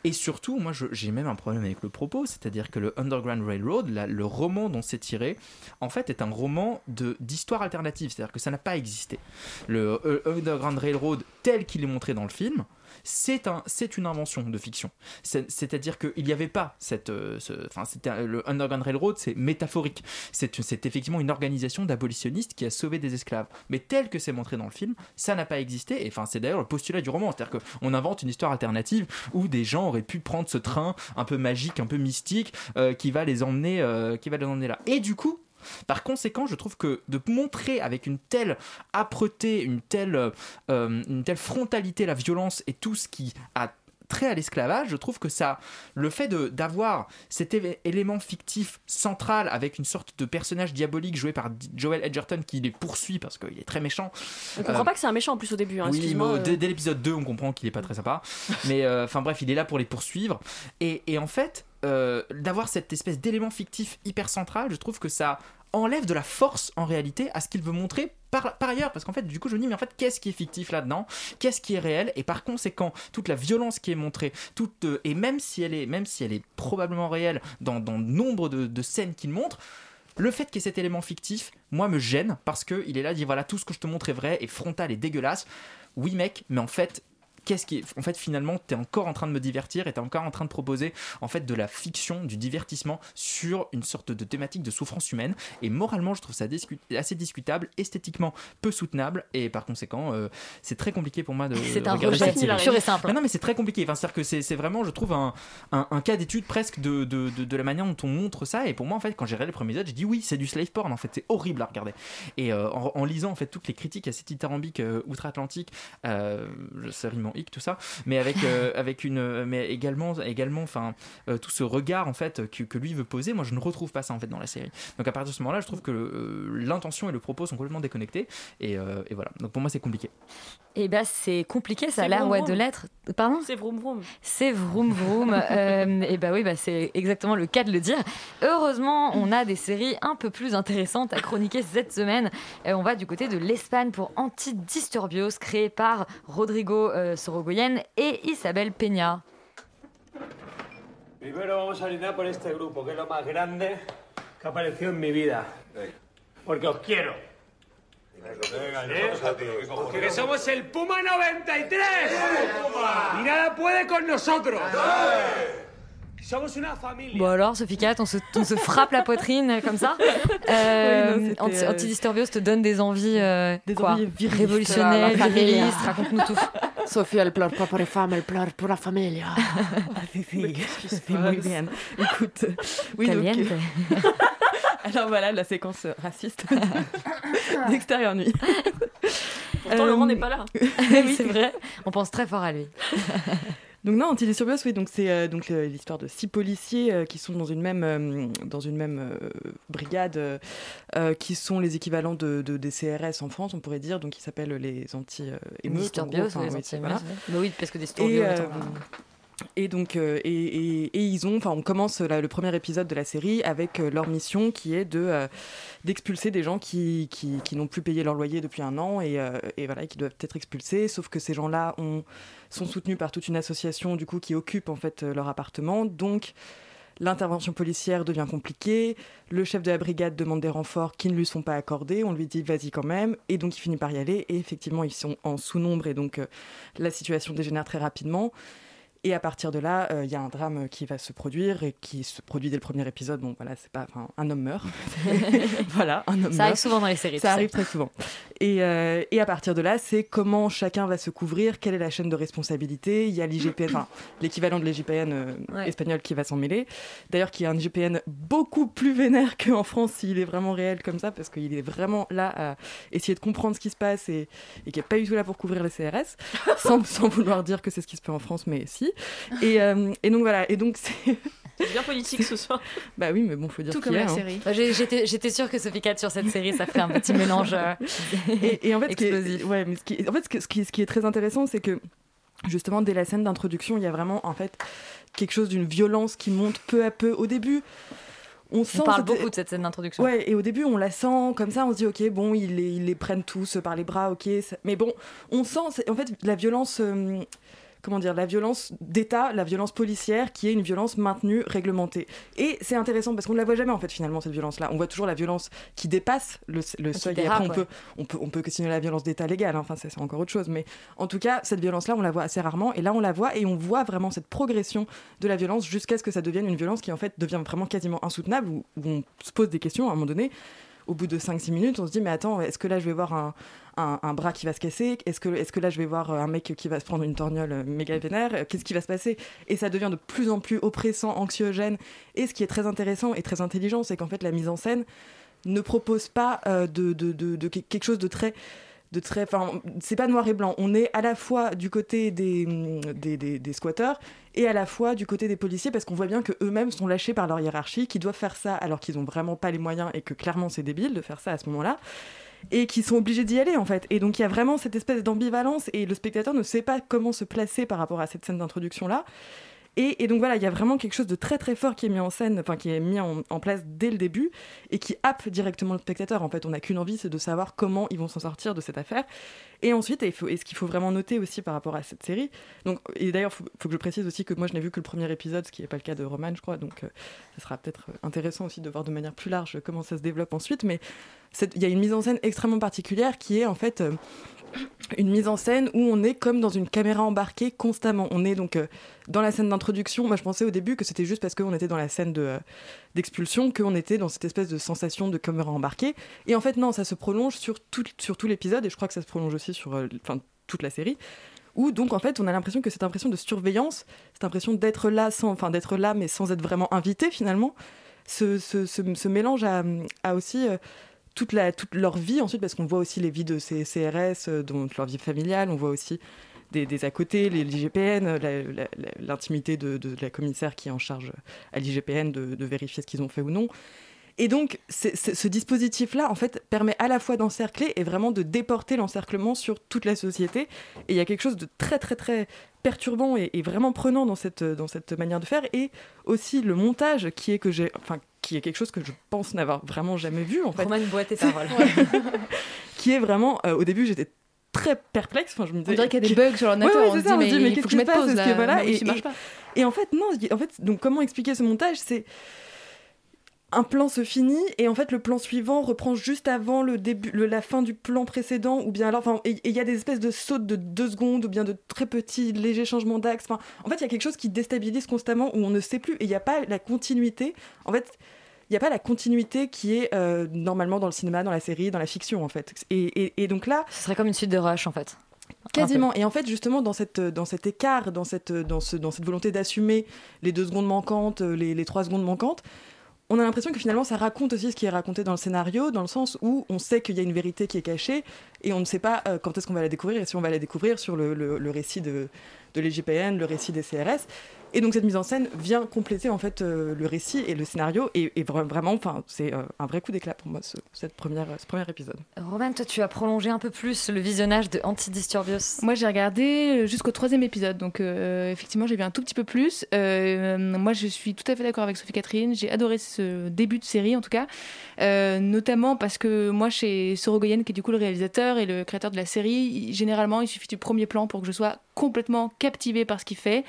et surtout, moi, j'ai même un problème avec le propos, c'est-à-dire que le Underground Railroad, la- le roman dont c'est tiré, en fait, est un roman d'histoire alternative, c'est-à-dire que ça n'a pas existé. Le euh, Underground Railroad, tel qu'il est montré dans le film, c'est un, une invention de fiction. C'est- C'est-à-dire qu'il n'y avait pas cette, euh, enfin, le Underground Railroad, c'est métaphorique. C'est, c'est effectivement une organisation d'abolitionnistes qui a sauvé des esclaves. Mais tel que c'est montré dans le film, ça n'a pas existé. Et enfin, c'est d'ailleurs le postulat du roman, c'est-à-dire qu'on invente une histoire alternative où des gens auraient pu prendre ce train un peu magique, un peu mystique, euh, qui va les emmener, euh, qui va les emmener là. Et du coup. Par conséquent, je trouve que de montrer avec une telle âpreté, une telle, euh, une telle frontalité la violence et tout ce qui a trait à l'esclavage, je trouve que ça, le fait de d'avoir cet élément fictif central avec une sorte de personnage diabolique joué par Joel Edgerton qui les poursuit parce qu'il est très méchant. on comprend Euh, pas que c'est un méchant en plus au début hein, oui, mais euh. dès, dès l'épisode 2, on comprend qu'il est pas très sympa. Mais euh, enfin bref, il est là pour les poursuivre. Et, et en fait, euh, d'avoir cette espèce d'élément fictif hyper central, je trouve que ça enlève de la force en réalité à ce qu'il veut montrer par, ailleurs. Parce qu'en fait, du coup, je me dis, mais en fait, qu'est-ce qui est fictif là-dedans? Qu'est-ce qui est réel? Et par conséquent, toute la violence qui est montrée, toute, euh, et même si elle est, même si elle est probablement réelle dans, dans nombre de, scènes qu'il montre, le fait qu'il y ait cet élément fictif, moi, me gêne parce qu'il est là, il dit voilà, tout ce que je te montre est vrai et frontal et dégueulasse. Oui, mec, mais en fait. Qu'est-ce qui est... En fait, finalement, t'es encore en train de me divertir et t'es encore en train de proposer en fait de la fiction, du divertissement sur une sorte de thématique de souffrance humaine. Et moralement, je trouve ça discu- assez discutable, esthétiquement peu soutenable et par conséquent, euh, c'est très compliqué pour moi de. C'est un rejet cette série. pur et simple. Ah non, mais c'est très compliqué. Enfin, c'est-à-dire que c'est vraiment, je trouve, un, un, un cas d'étude presque de, de, de, de la manière dont on montre ça. Et pour moi, en fait, quand j'ai regardé le premier épisode, j'ai dit oui, c'est du slave porn. En fait, c'est horrible à regarder. Et euh, en, en lisant en fait toutes les critiques à cet dithyrambique euh, outre-Atlantique, euh, tout ça, mais avec euh, avec une, mais également également, enfin, euh, tout ce regard en fait que, que lui veut poser. Moi, je ne retrouve pas ça en fait dans la série. Donc à partir de ce moment-là, je trouve que euh, l'intention et le propos sont complètement déconnectés. Et, et voilà. Donc pour moi, c'est compliqué. Et bah c'est compliqué, ça a C'est l'air vroom ouais, vroom. de l'être. Pardon? C'est vroom vroom C'est vroom vroom. Euh, et bah oui, bah c'est exactement le cas de le dire. Heureusement, on a des séries un peu plus intéressantes à chroniquer cette semaine. Euh, on va du côté de l'Espagne pour Antidisturbios, créé par Rodrigo euh, Sorogoyen et Isabel Peña. Primero vamos a brindar por este grupo, que es lo más grande que ha aparecido en mi vida. Porque os quiero. ¿Eh? Porque somos el Puma 93. Y nada puede con nosotros. Somos una familia. Bon alors, Sophie Cat, on se, on se frappe la poitrine euh, comme ça. Euh, Oui, non, Anti- euh, Antidisturbios te donne des envies, euh, Des quoi, envies virilistes. révolutionnaires, virilistes, raconte-nous tout. Sophie, elle pleure pas pour les femmes, elle pleure pour la famille. C'est muy bien. Écoute, oui, donc, Caliente. alors voilà la séquence euh, raciste d'extérieur nuit. Pourtant, Euh, Laurent n'est pas là. oui, c'est vrai. On pense très fort à lui. Donc non, Antidisturbios, oui, donc c'est euh, donc l'histoire de six policiers euh, qui sont dans une même euh, dans une même brigade, qui sont les équivalents de, de- des CRS en France, on pourrait dire, donc qui s'appellent les anti-émeutes. Disturbios, oui, les anti-émeutes, ouais. Bah oui, parce que des Et. Et donc, euh, et, ils ont, enfin, on commence le premier épisode de la série avec euh, leur mission qui est de euh, d'expulser des gens qui, qui, n'ont plus payé leur loyer depuis un an et, et voilà, qui doivent être expulsés. Sauf que ces gens-là ont sont soutenus par toute une association du coup qui occupe en fait leur appartement. Donc L'intervention policière devient compliquée. Le chef de la brigade demande des renforts qui ne lui sont pas accordés. On lui dit vas-y quand même. Et donc il finit par y aller. Et effectivement, ils sont en sous-nombre et donc la situation dégénère très rapidement. Et à partir de là, euh, il y a un drame qui va se produire et qui se produit dès le premier épisode. Bon, voilà, c'est pas, un homme meurt. voilà, un homme meurt. Ça arrive souvent dans les séries, Ça arrive très souvent. Et, euh, et à partir de là, c'est comment chacun va se couvrir, quelle est la chaîne de responsabilité. Il y a l'IGPN, enfin, l'équivalent de l'IGPN euh, Ouais. espagnol qui va s'en mêler. D'ailleurs, qui est un IGPN beaucoup plus vénère qu'en France, s'il est vraiment réel comme ça, parce qu'il est vraiment là à essayer de comprendre ce qui se passe et, et qui n'est pas du tout là pour couvrir les CRS, sans, sans vouloir dire que c'est ce qui se fait en France, mais si. Et, euh, et donc voilà, et donc c'est. C'est bien politique ce soir. Bah oui, mais bon, faut dire Tout comme la hein. série. Bah, J'étais j'étais sûre que Sophie Cat sur cette série, ça ferait un petit mélange. euh, et, et en fait, ce qui est, explosif. ouais, mais ce qui, en fait, ce, que- ce qui, ce qui est très intéressant, c'est que justement, dès la scène d'introduction, il y a vraiment en fait quelque chose d'une violence qui monte peu à peu. Au début, on sent. On parle cette- beaucoup de cette scène d'introduction. Ouais, et au début, on la sent comme ça, on se dit, ok, bon, ils les, ils les prennent tous par les bras, ok. ça- Mais bon, on sent, c'est- en fait, la violence. euh, Comment dire, la violence d'État, la violence policière, qui est une violence maintenue, réglementée. Et c'est intéressant parce qu'on ne la voit jamais en fait finalement cette violence-là. On voit toujours la violence qui dépasse le, le Qui seuil. Et dérape, après, on ouais. peut, on peut, on peut questionner la violence d'État légale. hein. Enfin, c'est encore autre chose. Mais en tout cas, cette violence-là, on la voit assez rarement. Et là, on la voit et on voit vraiment cette progression de la violence jusqu'à ce que ça devienne une violence qui en fait devient vraiment quasiment insoutenable, où, où on se pose des questions à un moment donné. Au bout de 5-6 minutes, on se dit, mais attends, est-ce que là je vais voir un, un- bras qui va se casser? Est-ce que, est que là je vais voir euh, un mec qui va se prendre une torgnole euh, méga vénère? Euh, Qu'est-ce qui va se passer? Et ça devient de plus en plus oppressant, anxiogène. Et ce qui est très intéressant et très intelligent, c'est qu'en fait la mise en scène ne propose pas de, de- de- de que- quelque chose de très de très enfin c'est pas noir et blanc on est à la fois du côté des, hum, des, des- des squatteurs et à la fois du côté des policiers parce qu'on voit bien que eux-mêmes sont lâchés par leur hiérarchie qui doivent faire ça alors qu'ils ont vraiment pas les moyens et que clairement c'est débile de faire ça à ce moment-là et qui sont obligés d'y aller en fait. Et donc il y a vraiment cette espèce d'ambivalence et le spectateur ne sait pas comment se placer par rapport à cette scène d'introduction là. Et, donc voilà, il y a vraiment quelque chose de très très fort qui est mis en scène, enfin qui est mis en, en place dès le début et qui happe directement le spectateur. En fait, on n'a qu'une envie, c'est de savoir comment ils vont s'en sortir de cette affaire. Et ensuite, et, ce qu'il faut vraiment noter aussi par rapport à cette série, donc, et d'ailleurs, il faut, que je précise aussi que moi je n'ai vu que le premier épisode, ce qui n'est pas le cas de Roman, je crois, donc euh, ce sera peut-être intéressant aussi de voir de manière plus large comment ça se développe ensuite, mais il y a une mise en scène extrêmement particulière qui est en fait euh, une mise en scène où on est comme dans une caméra embarquée constamment. On est donc euh, dans la scène d'introduction. Moi, je pensais au début que c'était juste parce qu'on était dans la scène de, euh, d'expulsion qu'on était dans cette espèce de sensation de caméra embarquée. Et en fait, non, ça se prolonge sur tout, sur tout l'épisode et je crois que ça se prolonge aussi sur euh, toute la série. Où donc en fait, on a l'impression que cette impression de surveillance, cette impression d'être là sans, enfin d'être là mais sans être vraiment invité finalement, se, se, se- se mélange à, aussi euh, toute, la, toute leur vie ensuite, parce qu'on voit aussi les vies de ces CRS, euh, donc leur vie familiale, on voit aussi des, des à côté, l'IGPN, l'intimité de, de la commissaire qui est en charge à l'IGPN de, de vérifier ce qu'ils ont fait ou non. Et donc, ce dispositif-là, en fait, permet à la fois d'encercler et vraiment de déporter l'encerclement sur toute la société. Et il y a quelque chose de très, très, très perturbant et, et vraiment prenant dans cette, dans cette manière de faire. Et aussi le montage, qui est que j'ai, enfin, qui est quelque chose que je pense n'avoir vraiment jamais vu, en fait. Roman boit tes paroles. qui est vraiment, euh, au début, j'étais très perplexe. Enfin, je me dirait qu'il y a des bugs sur l'ordinateur, Ouais, ouais, on se dit, se dit, mais mais il qu'est-ce faut qui que se je mette pause, que là, voilà et, marche pas. et en fait, non. En fait, donc comment expliquer ce montage? C'est un plan se finit et en fait le plan suivant reprend juste avant le début, le- la fin du plan précédent ou bien alors, enfin, il y a des espèces de sautes de deux secondes ou bien de très petits légers changements d'axe. Enfin, en fait, il y a quelque chose qui déstabilise constamment où on ne sait plus et il n'y a pas la continuité. En fait, il n'y a pas la continuité qui est euh, normalement dans le cinéma, dans la série, dans la fiction en fait. Et, et- et donc là, Ce serait comme une suite de Rush en fait. Quasiment. Et en fait, justement, dans, cette, dans cet écart, dans cette, dans ce, dans cette volonté d'assumer les deux secondes manquantes, les, les trois secondes manquantes, on a l'impression que finalement, ça raconte aussi ce qui est raconté dans le scénario, dans le sens où on sait qu'il y a une vérité qui est cachée et on ne sait pas euh, quand est-ce qu'on va la découvrir et si on va la découvrir sur le, le- le récit de, de l'EGPN, le récit des CRS. Et donc cette mise en scène vient compléter en fait euh, le récit et le scénario et, et vra- vraiment, enfin, c'est euh, un vrai coup d'éclat pour moi ce, cette première, ce premier épisode. Roman, toi tu as prolongé un peu plus le visionnage de Antidisturbios. Moi, j'ai regardé jusqu'au troisième épisode, donc euh, effectivement, j'ai vu un tout petit peu plus. Euh, moi, je suis tout à fait d'accord avec Sophie Catherine. J'ai adoré ce début de série, en tout cas, Euh, notamment parce que moi, chez Sorogoyen, qui est du coup le réalisateur et le créateur de la série, généralement, il suffit du premier plan pour que je sois complètement captivée par ce qu'il fait.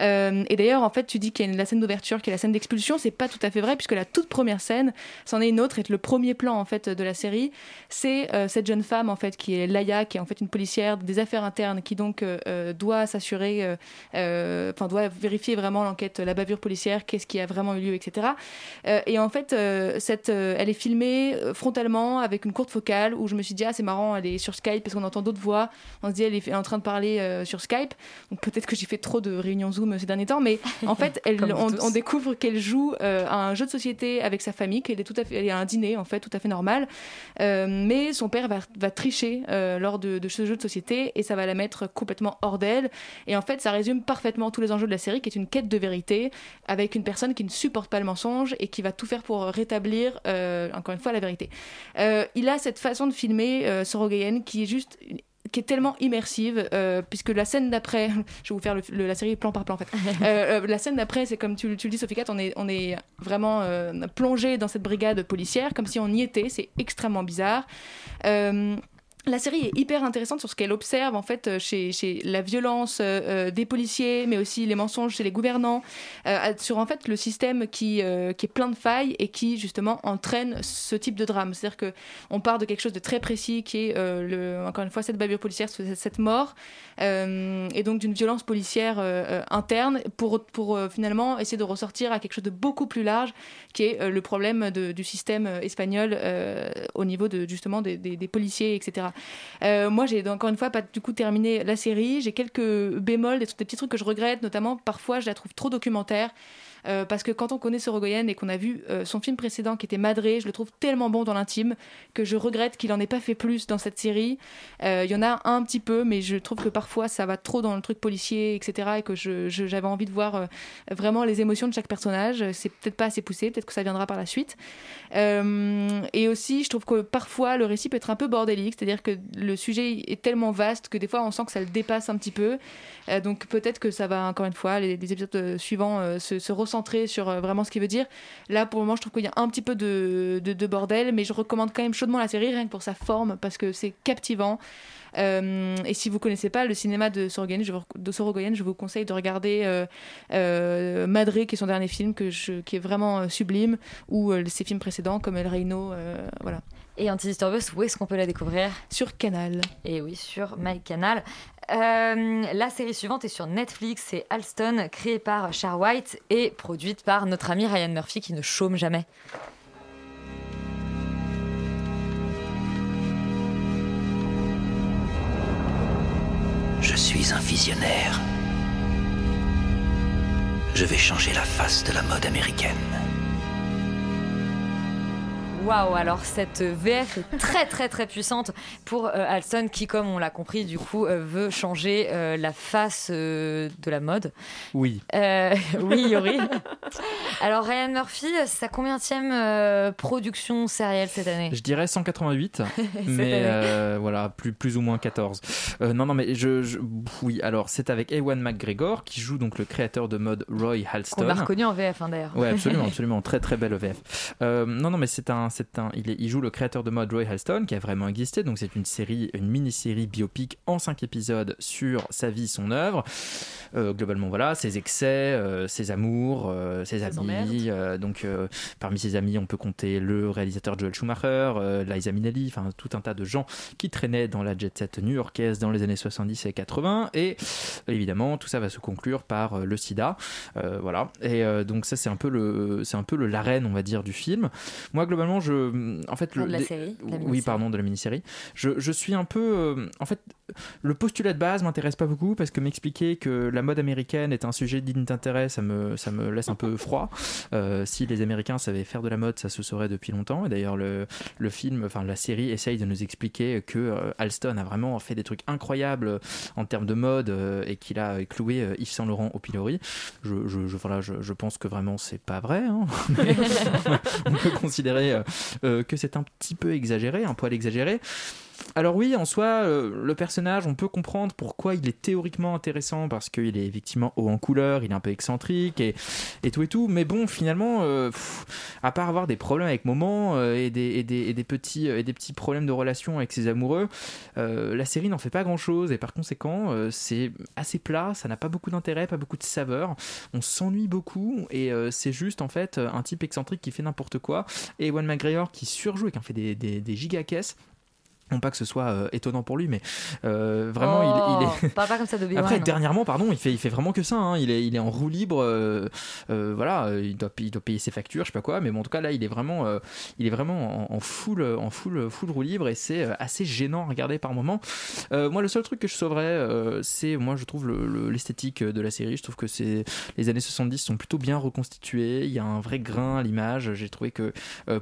Euh, et d'ailleurs, en fait, tu dis qu'il y a la scène d'ouverture, qui est la scène d'expulsion, c'est pas tout à fait vrai, puisque la toute première scène, c'en est une autre, et le premier plan en fait de la série, c'est euh, cette jeune femme en fait qui est Laïa, qui est en fait une policière des affaires internes, qui donc doit s'assurer, enfin doit vérifier vraiment l'enquête, la bavure policière, qu'est-ce qui a vraiment eu lieu, etc. Et en fait, cette, euh, elle est filmée euh, frontalement avec une courte focale où je me suis dit ah c'est marrant, elle est sur Skype parce qu'on entend d'autres voix. On se dit elle est en train de parler euh, sur Skype. Donc peut-être que j'ai fait trop de réunions Zoom ces derniers temps, mais en fait, elle, on, découvre qu'elle joue euh, à un jeu de société avec sa famille, qu'elle est tout à fait, elle est à un dîner en fait, tout à fait normal. Euh, mais son père va, va tricher euh, lors de, de ce jeu de société et ça va la mettre complètement hors d'elle. Et en fait, ça résume parfaitement tous les enjeux de la série, qui est une quête de vérité avec une personne qui ne supporte pas le mensonge et qui va tout faire pour rétablir, euh, encore une fois, la vérité. Euh, il a cette façon de filmer euh, Sorogoyen qui est juste une- qui est tellement immersive, euh, puisque la scène d'après, je vais vous faire le- le- la série plan par plan en fait. Euh, euh, la scène d'après, c'est comme tu, tu le dis, Sophie Cat, on est, on est vraiment euh, plongé dans cette brigade policière, comme si on y était. C'est extrêmement bizarre. La série est hyper intéressante sur ce qu'elle observe en fait euh, chez, la violence euh, euh, des policiers, mais aussi les mensonges chez les gouvernants, sur en fait le système qui, est plein de failles et qui justement entraîne ce type de drame. C'est-à-dire que on part de quelque chose de très précis qui est encore une fois cette bavure policière, cette, mort, et donc d'une violence policière interne pour, finalement essayer de ressortir à quelque chose de beaucoup plus large qui est le problème du système espagnol au niveau de justement des policiers, etc. Euh, moi, j'ai encore une fois pas du coup terminé la série. J'ai quelques bémols, des, des petits trucs que je regrette, notamment parfois je la trouve trop documentaire. Euh, parce que quand on connaît Sorogoyen et qu'on a vu euh, son film précédent qui était Madré, je le trouve tellement bon dans l'intime que je regrette qu'il en ait pas fait plus dans cette série. Euh, Il y en a un petit peu, mais je trouve que parfois ça va trop dans le truc policier, etc. Et que j'avais envie de voir vraiment les émotions de chaque personnage. C'est peut-être pas assez poussé, peut-être que ça viendra par la suite. Et aussi, je trouve que parfois le récit peut être un peu bordélique, c'est-à-dire que le sujet est tellement vaste que des fois on sent que ça le dépasse un petit peu. Donc peut-être que ça va encore une fois, les, épisodes suivants, se, se sur euh, vraiment ce qu'il veut dire. Là, pour le moment, je trouve qu'il y a un petit peu de, de, de bordel, mais je recommande quand même chaudement la série, rien que pour sa forme, parce que c'est captivant. Euh, et si vous connaissez pas le cinéma de Sorogoyen, je vous, de Sorogoyen, je vous conseille de regarder euh, euh, Madré, qui est son dernier film, que je, qui est vraiment sublime, ou ses films précédents comme El Reino, voilà. Et Antidisturbios, où est-ce qu'on peut la découvrir? Sur Canal. Et oui, sur MyCanal. Euh, la série suivante est sur Netflix, c'est Alston, créée par Char White et produite par notre ami Ryan Murphy qui ne chôme jamais. Je suis un visionnaire. Je vais changer la face de la mode américaine. Waouh, alors cette VF est très très très puissante pour euh, Alston qui, comme on l'a compris, du coup, euh, veut changer euh, la face euh, de la mode. Oui. Oui, Yori. Alors Ryan Murphy, c'est sa combienième production sérielle cette année? Je dirais 188, mais voilà, plus, plus ou moins 14. Euh, non, non, mais je, je- oui, alors c'est avec Ewan McGregor qui joue donc le créateur de mode Roy Halston. On l'a reconnu en VF hein, d'ailleurs. Ouais, absolument, absolument. Très, très belle VF. Non, non, mais c'est un, c'est un, il, est- il joue le créateur de mode Roy Halston, qui a vraiment existé. Donc c'est une série, une mini-série biopic en cinq épisodes sur sa vie, son œuvre. Euh, globalement, voilà, ses excès, euh, ses amours, euh, ses amis. donc parmi ses amis, on peut compter le réalisateur Joel Schumacher, Liza Minnelli, enfin tout un tas de gens qui traînaient dans la jet set new-yorkaise dans les années 70 et 80. Et évidemment, tout ça va se conclure par le SIDA. Voilà. Et donc ça, c'est un peu le, c'est un peu le l'arène, on va dire, du film. Moi, globalement, je, en fait, le, de la série, de la oui, pardon, de la mini-série. Je, je suis un peu, euh, en fait, le postulat de base m'intéresse pas beaucoup parce que m'expliquer que la mode américaine est un sujet digne d'intérêt, ça me, ça me laisse un peu froid. Euh, si les Américains savaient faire de la mode, ça se saurait depuis longtemps. Et d'ailleurs, le, le film, enfin la série, essaye de nous expliquer que euh, Alston a vraiment fait des trucs incroyables en termes de mode et qu'il a cloué Yves Saint Laurent au pilori. Je, je, je- voilà, je, je pense que vraiment c'est pas vrai. hein. Mais on peut considérer que c'est un petit peu exagéré, un poil exagéré. Alors oui, en soi, euh, le personnage, on peut comprendre pourquoi il est théoriquement intéressant parce qu'il est effectivement haut en couleur, il est un peu excentrique et, tout et tout. Mais bon, finalement, euh, à part avoir des problèmes avec Moment euh, et, des, et, des, et des petits, et des petits problèmes de relation avec ses amoureux, la série n'en fait pas grand-chose et par conséquent, c'est assez plat, ça n'a pas beaucoup d'intérêt, pas beaucoup de saveur. On s'ennuie beaucoup et c'est juste en fait un type excentrique qui fait n'importe quoi et Ewan McGregor qui surjoue et qui en fait des, des, des giga caisses. Non pas que ce soit euh, étonnant pour lui, mais euh, vraiment il, il Oh, est. parle pas comme ça d'Obi-Wan, Après hein. dernièrement, pardon, il fait, il fait vraiment que ça. hein. Il est, il est en roue libre. euh, voilà, il doit, il doit payer ses factures, je sais pas quoi. Mais bon, en tout cas là, il est vraiment, il est vraiment en, en full, en full, full roue libre et c'est assez gênant à regarder par moment. Moi, le seul truc que je sauverais, c'est moi, je trouve le- le- l'esthétique de la série. Je trouve que c'est les années 70 sont plutôt bien reconstituées. Il y a un vrai grain à l'image. J'ai trouvé que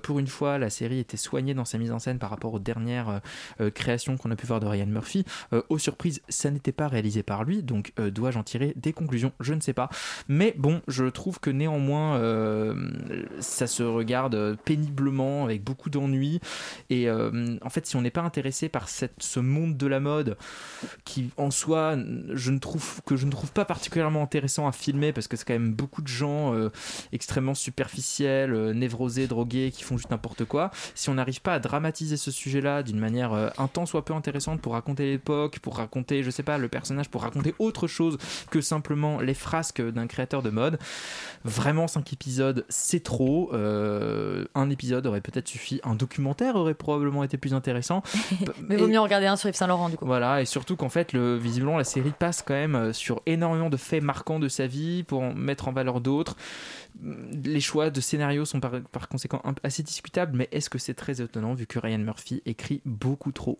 pour une fois, la série était soignée dans sa mise en scène par rapport aux dernières euh, créations qu'on a pu voir de Ryan Murphy. Euh, aux surprises, ça n'était pas réalisé par lui, donc euh, dois-je en tirer des conclusions? Je ne sais pas. Mais bon, je trouve que néanmoins, euh, ça se regarde péniblement, avec beaucoup d'ennui. Et en fait, si on n'est pas intéressé par ce monde de la mode, qui en soi, je ne trouve que je ne trouve pas particulièrement intéressant à filmer, parce que c'est quand même beaucoup de gens extrêmement superficiels, névrosés, drogués, qui font juste n'importe quoi. Si on n'arrive pas à dramatiser ce sujet-là d'une manière euh, un tant soit peu intéressante pour raconter l'époque, pour raconter, je sais pas, le personnage, pour raconter autre chose que simplement les frasques d'un créateur de mode, vraiment 5 épisodes, c'est trop. Euh, un épisode aurait peut-être suffi, un documentaire aurait probablement été plus intéressant. Mais vaut mieux en regarder un sur Yves Saint Laurent du coup. Voilà, et surtout qu'en fait, le, visiblement, la série passe quand même euh, sur énormément de faits marquants de sa vie pour en mettre en valeur d'autres. Les choix de scénario sont par, par conséquent assez discutables, mais est-ce que c'est très étonnant vu que Ryan Murphy écrit beaucoup? Trop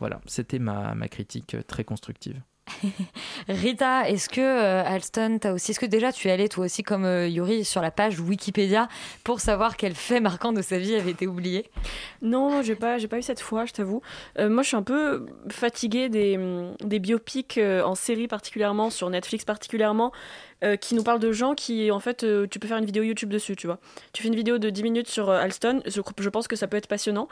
Voilà, c'était ma, ma critique euh, très constructive. Rita, est-ce que euh, Alston, t'as aussi, est-ce que déjà tu es allé toi aussi comme euh, Yuri sur la page Wikipédia pour savoir quel fait marquant de sa vie avait été oublié? Non, j'ai pas, j'ai pas eu cette fois, je t'avoue. Euh, moi, je suis un peu fatiguée des, hum, des biopics euh, en série particulièrement, sur Netflix particulièrement, euh, qui nous parlent de gens qui, en fait, euh, tu peux faire une vidéo YouTube dessus, tu vois. Tu fais une vidéo de 10 minutes sur euh, Alston, je, je pense que ça peut être passionnant.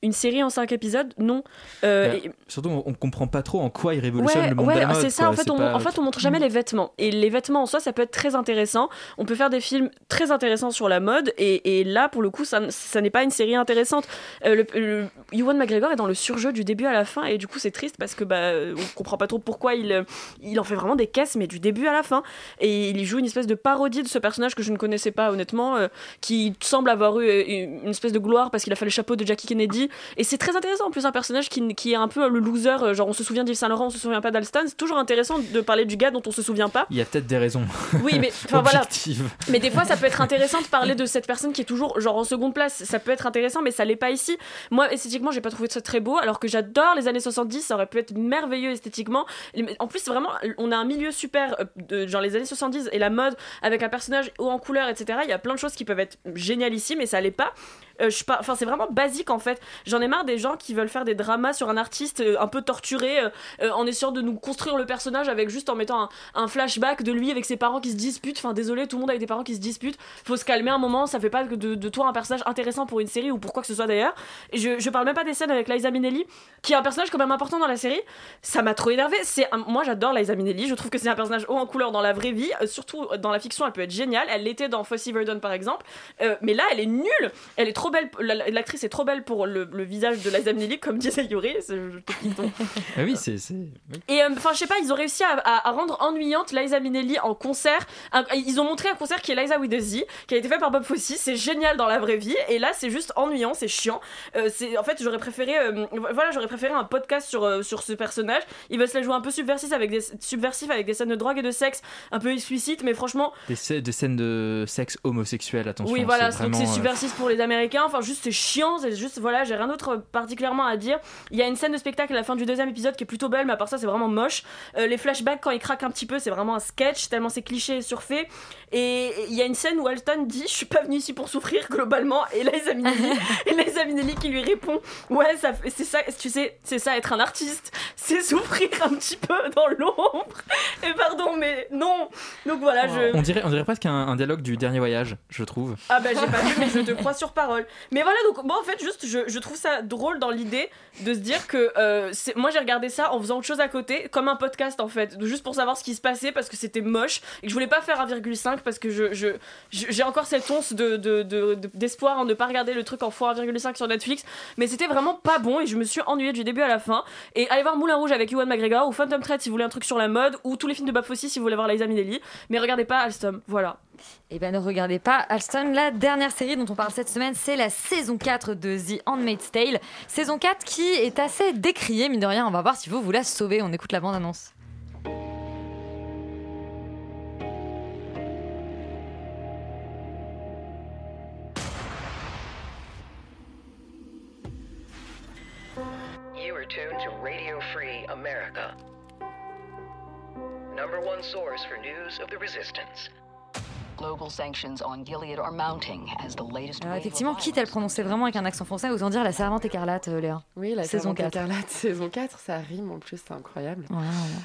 Une série en 5 épisodes, non. Euh, et- Surtout, on, on comprend pas trop en quoi il révolutionne Ouais, le monde ouais, de la mode. c'est ça. quoi. En fait, on, pas- en fait, on montre jamais les vêtements. Et les vêtements en soi, ça peut être très intéressant. On peut faire des films très intéressants sur la mode. Et, et là, pour le coup, ça, ça n'est pas une série intéressante. Euh, le, le- Ewan McGregor est dans le surjeu du début à la fin. Et du coup, c'est triste parce que bah, on comprend pas trop pourquoi il, euh, il en fait vraiment des caisses, mais du début à la fin. Et il joue une espèce de parodie de ce personnage que je ne connaissais pas, honnêtement, euh, qui semble avoir eu une espèce de gloire parce qu'il a fait le chapeau de Jackie Kennedy. Et c'est très intéressant. En plus, un personnage qui, qui est un peu le loser. euh, Genre, on se souvient d'Yves Saint Laurent, on se souvient pas d'Alston. C'est toujours intéressant de parler du gars dont on se souvient pas. Il y a peut-être des raisons. Oui, mais enfin voilà. Mais des fois, ça peut être intéressant de parler de cette personne qui est toujours genre en seconde place. Ça peut être intéressant, mais ça l'est pas ici. Moi, esthétiquement, j'ai pas trouvé ça très beau, alors que j'adore les années 70. Ça aurait pu être merveilleux esthétiquement. En plus, vraiment, on a un milieu super, euh, de, genre les années 70 et la mode avec un personnage haut en couleur, etc. Il y a plein de choses qui peuvent être génialissimes, mais ça l'est pas. Euh, c'est vraiment basique en fait. J'en ai marre des gens qui veulent faire des dramas sur un artiste euh, un peu torturé euh, en essayant de nous construire le personnage avec juste en mettant un, flashback de lui avec ses parents qui se disputent. Enfin désolé, tout le monde avec des parents qui se disputent. Faut se calmer un moment, ça fait pas de, toi un personnage intéressant pour une série ou pour quoi que ce soit d'ailleurs. Je, je parle même pas des scènes avec Liza Minnelli qui est un personnage quand même important dans la série. Ça m'a trop énervé. C'est moi j'adore Liza Minnelli, je trouve que c'est un personnage haut en couleur dans la vraie vie, surtout dans la fiction elle peut être géniale. Elle l'était dans Fossey Verdon par exemple, mais là elle est nulle. Elle est trop trop belle, la- l'actrice est trop belle pour le, le visage de Liza Minnelli, comme disait Yuri. Ah oui, c'est. oui. et euh, enfin, je sais pas, ils ont réussi à, à- à rendre ennuyante Liza Minnelli en concert. Un- ils ont montré un concert qui est Liza Z, qui a été fait par Bob Fosse. C'est génial dans la vraie vie. Et là, c'est juste ennuyant, c'est chiant. Euh, c'est en fait, j'aurais préféré, euh, voilà, j'aurais préféré un podcast sur sur ce personnage. Il va se la jouer un peu subversif avec des subversif avec des scènes de drogue et de sexe un peu explicites, mais franchement, Des, des scènes de sexe homosexuel, attention. oui, voilà, c'est donc c'est subversif pour les Américains. Enfin, juste c'est chiant, c'est juste voilà, j'ai rien d'autre particulièrement à dire. Il y a une scène de spectacle à la fin du deuxième épisode qui est plutôt belle, mais à part ça, c'est vraiment moche. Euh, les flashbacks quand il craque un petit peu, c'est vraiment un sketch tellement c'est cliché et surfait. Et il y a une scène où Alton dit Je suis pas venu ici pour souffrir globalement. Et Liza Minnelli, et Liza Minnelli qui lui répond Ouais, ça, c'est ça, tu sais, c'est ça être un artiste, souffrir un petit peu dans l'ombre. Et pardon, mais non. Donc voilà, je. On dirait, on dirait presque un, un dialogue du dernier voyage, je trouve. Ah bah j'ai pas vu mais je te crois sur parole. Mais voilà donc moi en fait juste je, je trouve ça drôle dans l'idée de se dire que euh, moi j'ai regardé ça en faisant autre chose à côté comme un podcast en fait juste pour savoir ce qui se passait parce que c'était moche et que je voulais pas faire 1,5 parce que je, je- j'ai encore cette once de, de- de- de- d'espoir en ne pas regarder le truc en fois 1,5 sur Netflix mais c'était vraiment pas bon et je me suis ennuyée du début à la fin et allez voir Moulin Rouge avec Ewan McGregor ou Phantom Thread si vous voulez un truc sur la mode ou tous les films de Bob Fosse si vous voulez voir Liza Minnelli mais regardez pas Alstom voilà Eh ben ne regardez pas Alston. La dernière série dont on parle cette semaine, c'est la saison 4 de The Handmaid's Tale. Saison 4 qui est assez décriée, mine de rien. On va voir si vous vous la sauvez. On écoute la bande-annonce. Tuned to Radio Free America. Number one source for news of the resistance. Alors wave effectivement, quitte à le prononcer vraiment avec un accent français, autant dire la servante écarlate, euh, Léa. Oui, la saison saison 4. écarlate, saison 4, ça rime en plus, c'est incroyable. Wow.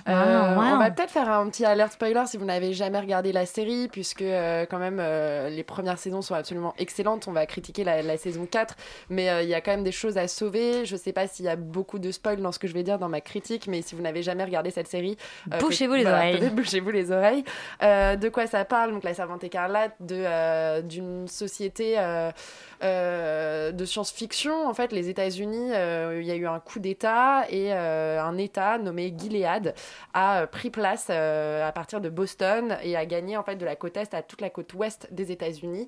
Euh, Wow. On va peut-être faire un petit alert spoiler si vous n'avez jamais regardé la série, puisque euh, quand même euh, les premières saisons sont absolument excellentes. On va critiquer la, la saison 4, mais euh, il y a quand même des choses à sauver. Je sais pas s'il y a beaucoup de spoil dans ce que je vais dire dans ma critique, mais si vous n'avez jamais regardé cette série, euh, Bouchez-vous les voilà, oreilles. Bouchez-vous les oreilles. De quoi ça parle? Donc la servante écarlate, de euh, d'une société. euh, euh, de science-fiction. En fait, les États-Unis, il y a eu un coup d'État et un État nommé Gilead a pris place à partir de Boston et a gagné en fait de la côte est à toute la côte ouest des États-Unis,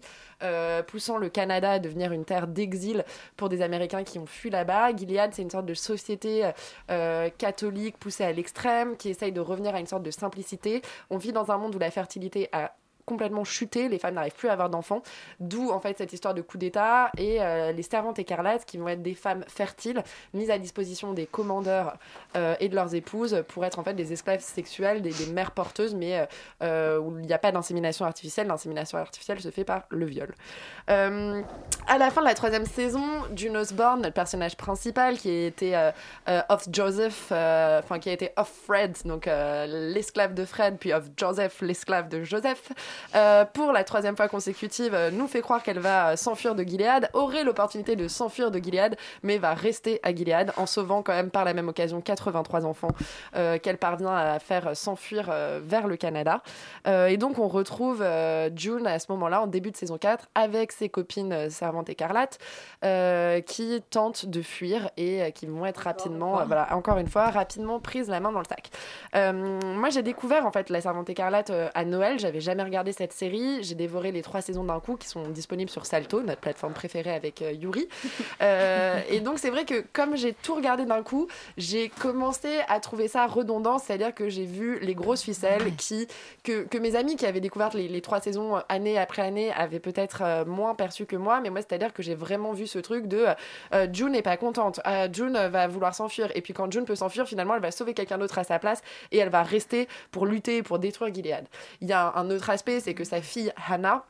poussant le Canada à devenir une terre d'exil pour des Américains qui ont fui là-bas. Gilead, c'est une sorte de société catholique poussée à l'extrême qui essaye de revenir à une sorte de simplicité. On vit dans un monde où la fertilité a complètement chuté, les femmes n'arrivent plus à avoir d'enfants, d'où en fait cette histoire de coup d'État et euh, les servantes écarlates qui vont être des femmes fertiles mises à disposition des commandeurs euh, et de leurs épouses pour être en fait des esclaves sexuels, des, mères porteuses, mais euh, où il n'y a pas d'insémination artificielle, l'insémination artificielle se fait par le viol. À la fin de la troisième saison, June Osborne, notre personnage principal, qui euh, off Joseph, enfin qui a été off Fred, donc l'esclave de Fred, puis off Joseph, l'esclave de Joseph, euh, pour la troisième fois consécutive, euh, nous fait croire qu'elle va s'enfuir de Gilead, aurait l'opportunité de s'enfuir de Gilead, mais va rester à Gilead en sauvant quand même par la même occasion 83 enfants euh, qu'elle parvient à faire s'enfuir euh, vers le Canada. Et donc on retrouve June à ce moment-là, en début de saison 4, avec ses copines servantes écarlates, qui tentent de fuir et qui vont être rapidement, voilà, encore une fois, rapidement prises la main dans le sac. Moi j'ai découvert en fait la servante écarlate à Noël, j'avais jamais regardé cette série, j'ai dévoré les trois saisons d'un coup qui sont disponibles sur Salto, notre plateforme préférée avec euh, Yuri. Euh, et donc c'est vrai que comme j'ai tout regardé d'un coup, j'ai commencé à trouver ça redondant, c'est-à-dire que j'ai vu les grosses ficelles qui, que, que mes amis qui avaient découvert les, les trois saisons euh, année après année avaient peut-être moins perçu que moi, mais moi c'est-à-dire que j'ai vraiment vu ce truc de June n'est pas contente, June va vouloir s'enfuir, et puis quand June peut s'enfuir, finalement elle va sauver quelqu'un d'autre à sa place et elle va rester pour lutter, pour détruire Gilead. Il y a un, un autre aspect, c'est que sa fille Hannah,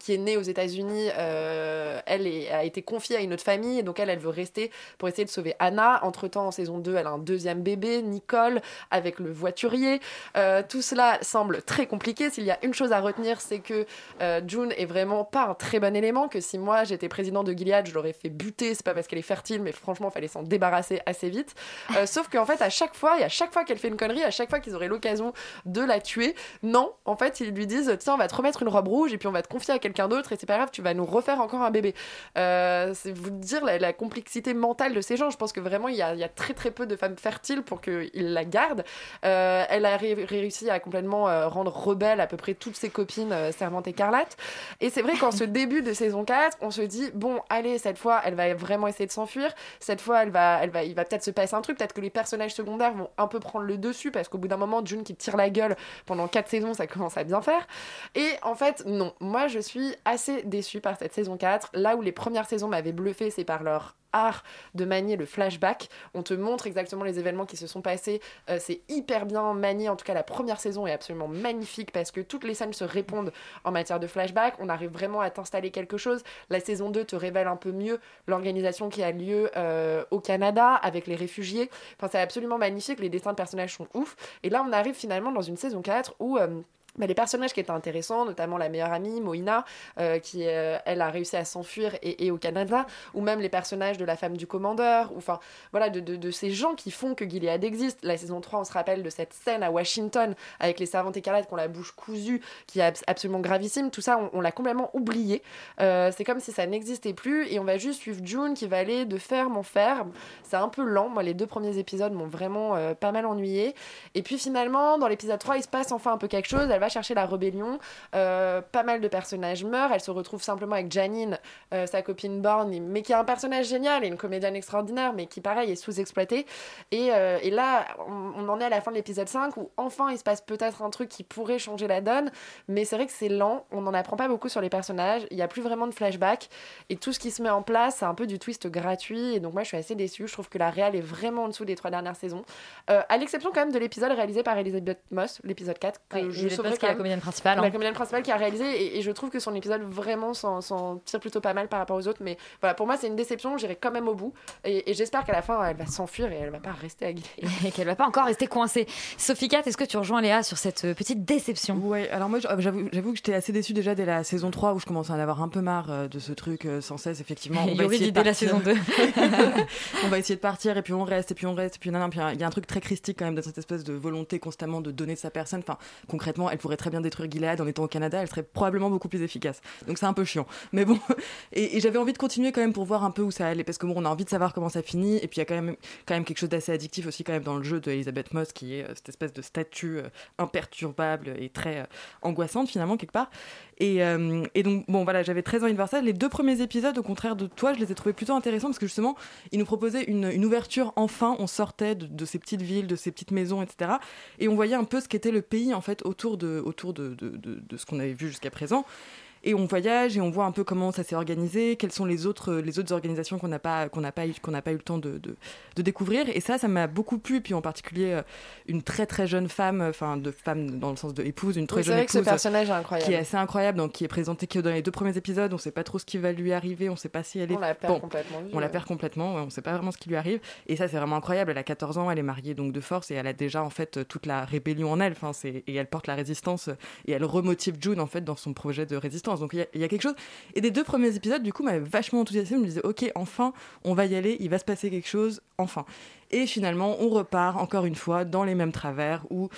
qui est née aux États-Unis, euh, elle est- a été confiée à une autre famille, et donc elle, elle veut rester pour essayer de sauver Anna. Entre-temps, en saison 2, elle a un deuxième bébé, Nicole, avec le voiturier. Euh, tout cela semble très compliqué. S'il y a une chose à retenir, c'est que euh, June est vraiment pas un très bon élément, que si moi j'étais président de Gilead, je l'aurais fait buter. C'est pas parce qu'elle est fertile, mais franchement, il fallait s'en débarrasser assez vite. Sauf qu'en fait, à chaque fois, et à chaque fois qu'elle fait une connerie, à chaque fois qu'ils auraient l'occasion de la tuer, non, en fait, ils lui disent Tiens, on va te remettre une robe rouge et puis on va te confier à quelqu'un d'autre et c'est pas grave, tu vas nous refaire encore un bébé. Euh, c'est vous dire la, la complexité mentale de ces gens. Je pense que vraiment, il y a, il y a très très peu de femmes fertiles pour qu'ils la gardent. Euh, elle a ré- réussi à complètement euh, rendre rebelle à peu près toutes ses copines servantes écarlates. Et c'est vrai qu'en ce début de saison 4, on se dit, bon, allez, cette fois, elle va vraiment essayer de s'enfuir. Cette fois, elle va, elle va, il va peut-être se passer un truc. Peut-être que les personnages secondaires vont un peu prendre le dessus parce qu'au bout d'un moment, June qui tire la gueule pendant 4 saisons, ça commence à bien faire. Et en fait, non. Moi, je suis assez déçue par cette saison 4. Là où les premières saisons m'avaient bluffé, c'est par leur art de manier le flashback. On te montre exactement les événements qui se sont passés. Euh, c'est hyper bien manié. En tout cas, la première saison est absolument magnifique parce que toutes les scènes se répondent en matière de flashback. On arrive vraiment à t'installer quelque chose. La saison 2 te révèle un peu mieux l'organisation qui a lieu euh, au Canada avec les réfugiés. Enfin, c'est absolument magnifique. Les dessins de personnages sont ouf. Et là, on arrive finalement dans une saison 4 où. euh, bah, les personnages qui étaient intéressants, notamment la meilleure amie, Moïna, euh, qui, euh, elle, a réussi à s'enfuir et, au Canada, ou même les personnages de la femme du commandeur, ou enfin, voilà, de, ces gens qui font que Gilead existe. La saison 3, on se rappelle de cette scène à Washington avec les servantes écarlates qui ont la bouche cousue, qui est abs- absolument gravissime. Tout ça, on, l'a complètement oublié. Euh, c'est comme si ça n'existait plus, et on va juste suivre June qui va aller de ferme en ferme. C'est un peu lent. Moi, les deux premiers épisodes m'ont vraiment pas mal ennuyé. Et puis finalement, dans l'épisode 3, il se passe enfin un peu quelque chose. Va chercher la rébellion. Euh, pas mal de personnages meurent. Elle se retrouve simplement avec Janine, euh, sa copine Born, mais qui est un personnage génial et une comédienne extraordinaire, mais qui, pareil, est sous-exploitée. Et, euh, et là, on, on en est à la fin de l'épisode 5 où enfin il se passe peut-être un truc qui pourrait changer la donne. Mais c'est vrai que c'est lent. On n'en apprend pas beaucoup sur les personnages. Il n'y a plus vraiment de flashback. Et tout ce qui se met en place, c'est un peu du twist gratuit. Et donc, moi, je suis assez déçue. Je trouve que la réal est vraiment en dessous des trois dernières saisons. À l'exception quand même de l'épisode réalisé par Elizabeth Moss, l'épisode 4. Que Oui, je sauverai Moss qui est la comédienne principale, La hein. comédienne principale qui a réalisé. Et, et je trouve que son épisode vraiment s'en- tire plutôt pas mal par rapport aux autres. Mais voilà, pour moi, c'est une déception. J'irai quand même au bout. Et, et j'espère qu'à la fin, elle va s'enfuir et elle va pas rester à et qu'elle va pas encore rester coincée. Sophie Cat, est-ce que tu rejoins Léa sur cette euh, petite déception? Ouais, alors moi j'avoue j'avoue que j'étais assez déçue déjà dès la saison 3 où je commençais à en avoir un peu marre euh, de ce truc euh, sans cesse effectivement. On va essayer de dès la saison 2. on va essayer de partir et puis on reste et puis on reste et puis nan, puis il y a un truc très christique quand même de cette espèce de volonté constamment de donner de sa personne. Enfin concrètement elle pourrait très bien détruire Gilead en étant au Canada, elle serait probablement beaucoup plus efficace. Donc c'est un peu chiant. Mais bon, et, et j'avais envie de continuer quand même pour voir un peu où ça allait parce que bon on a envie de savoir comment ça finit et puis il y a quand même quand même quelque chose d'assez addictif aussi quand même dans le jeu de Elizabeth Moss qui est euh, cette espèce de statue euh, imperturbable et très euh, angoissante finalement quelque part. Et, euh, et donc bon voilà j'avais très envie de voir ça. Les deux premiers épisodes au contraire de toi je les ai trouvés plutôt intéressants parce que justement ils nous proposaient une, ouverture enfin. On sortait de, ces petites villes de ces petites maisons etc et on voyait un peu ce qu'était le pays en fait autour de autour de- de ce qu'on avait vu jusqu'à présent et on voyage et on voit un peu comment ça s'est organisé, quelles sont les autres, les autres organisations qu'on n'a pas, qu'on n'a pas, eu- qu'on n'a pas eu le temps de, de, de découvrir. Et ça, ça m'a beaucoup plu. Puis en particulier, euh, une très très jeune femme, euh, enfin de femme dans le sens de épouse, une très Oui, c'est jeune vrai que ce épouse. personnage est incroyable. Qui est assez incroyable, donc qui est présentée que dans les deux premiers épisodes. On sait pas trop ce qui va lui arriver, on sait pas si elle est. On la perd Bon, complètement On la perd complètement, ouais, on sait pas vraiment ce qui lui arrive. Et ça, c'est vraiment incroyable. Elle a 14 ans, elle est mariée donc de force et elle a déjà en fait toute la rébellion en elle. Enfin, et elle porte la résistance euh, et elle remotive June en fait dans son projet de résistance. Donc il y a- quelque chose. Et des deux premiers épisodes, du coup, m'avaient vachement enthousiasmé. Je me disais, ok, enfin, on va y aller, il va se passer quelque chose, enfin. Et finalement, on repart encore une fois dans les mêmes travers où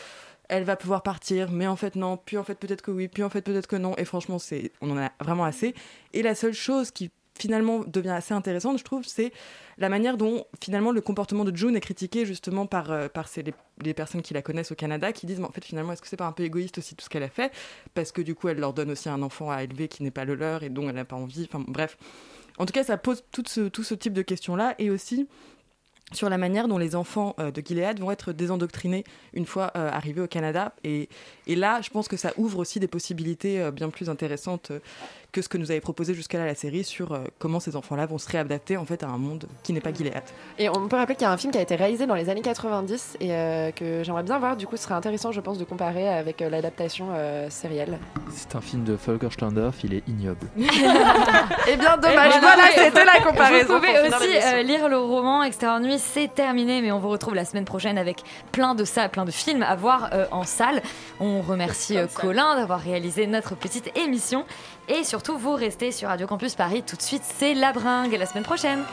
elle va pouvoir partir, mais en fait non, puis en fait peut-être que oui, puis en fait peut-être que non. Et franchement, c'est, on en a vraiment assez. Et la seule chose qui finalement devient assez intéressante, je trouve, c'est la manière dont finalement le comportement de June est critiqué justement par, euh, par ces, les, personnes qui la connaissent au Canada, qui disent mais en fait finalement est-ce que c'est pas un peu égoïste aussi tout ce qu'elle a fait? Parce que du coup elle leur donne aussi un enfant à élever qui n'est pas le leur et dont elle n'a pas envie. Enfin bref, en tout cas ça pose tout ce, tout ce type de questions là et aussi sur la manière dont les enfants euh, de Gilead vont être désendoctrinés une fois euh, arrivés au Canada. Et, et là, je pense que ça ouvre aussi des possibilités bien plus intéressantes que ce que nous avait proposé jusqu'à là la série sur euh, comment ces enfants-là vont se réadapter en fait à un monde qui n'est pas Gilead. Et on peut rappeler qu'il y a un film qui a été réalisé dans les années 90 et euh, que j'aimerais bien voir. Du coup, ce serait intéressant, je pense, de comparer avec euh, l'adaptation euh, sérielle. C'est un film de Volker Schlendorf, il est ignoble. Eh bien, dommage. Et voilà, c'était la comparaison. Vous pouvez aussi euh, lire le roman Extérieur Nuit, c'est terminé, mais on vous retrouve la semaine prochaine avec plein de ça, plein de films à voir euh, en salle. On remercie euh, Colin d'avoir réalisé notre petite émission et surtout, vous restez sur Radio Campus Paris. Tout de suite, c'est La Bringue. La semaine prochaine.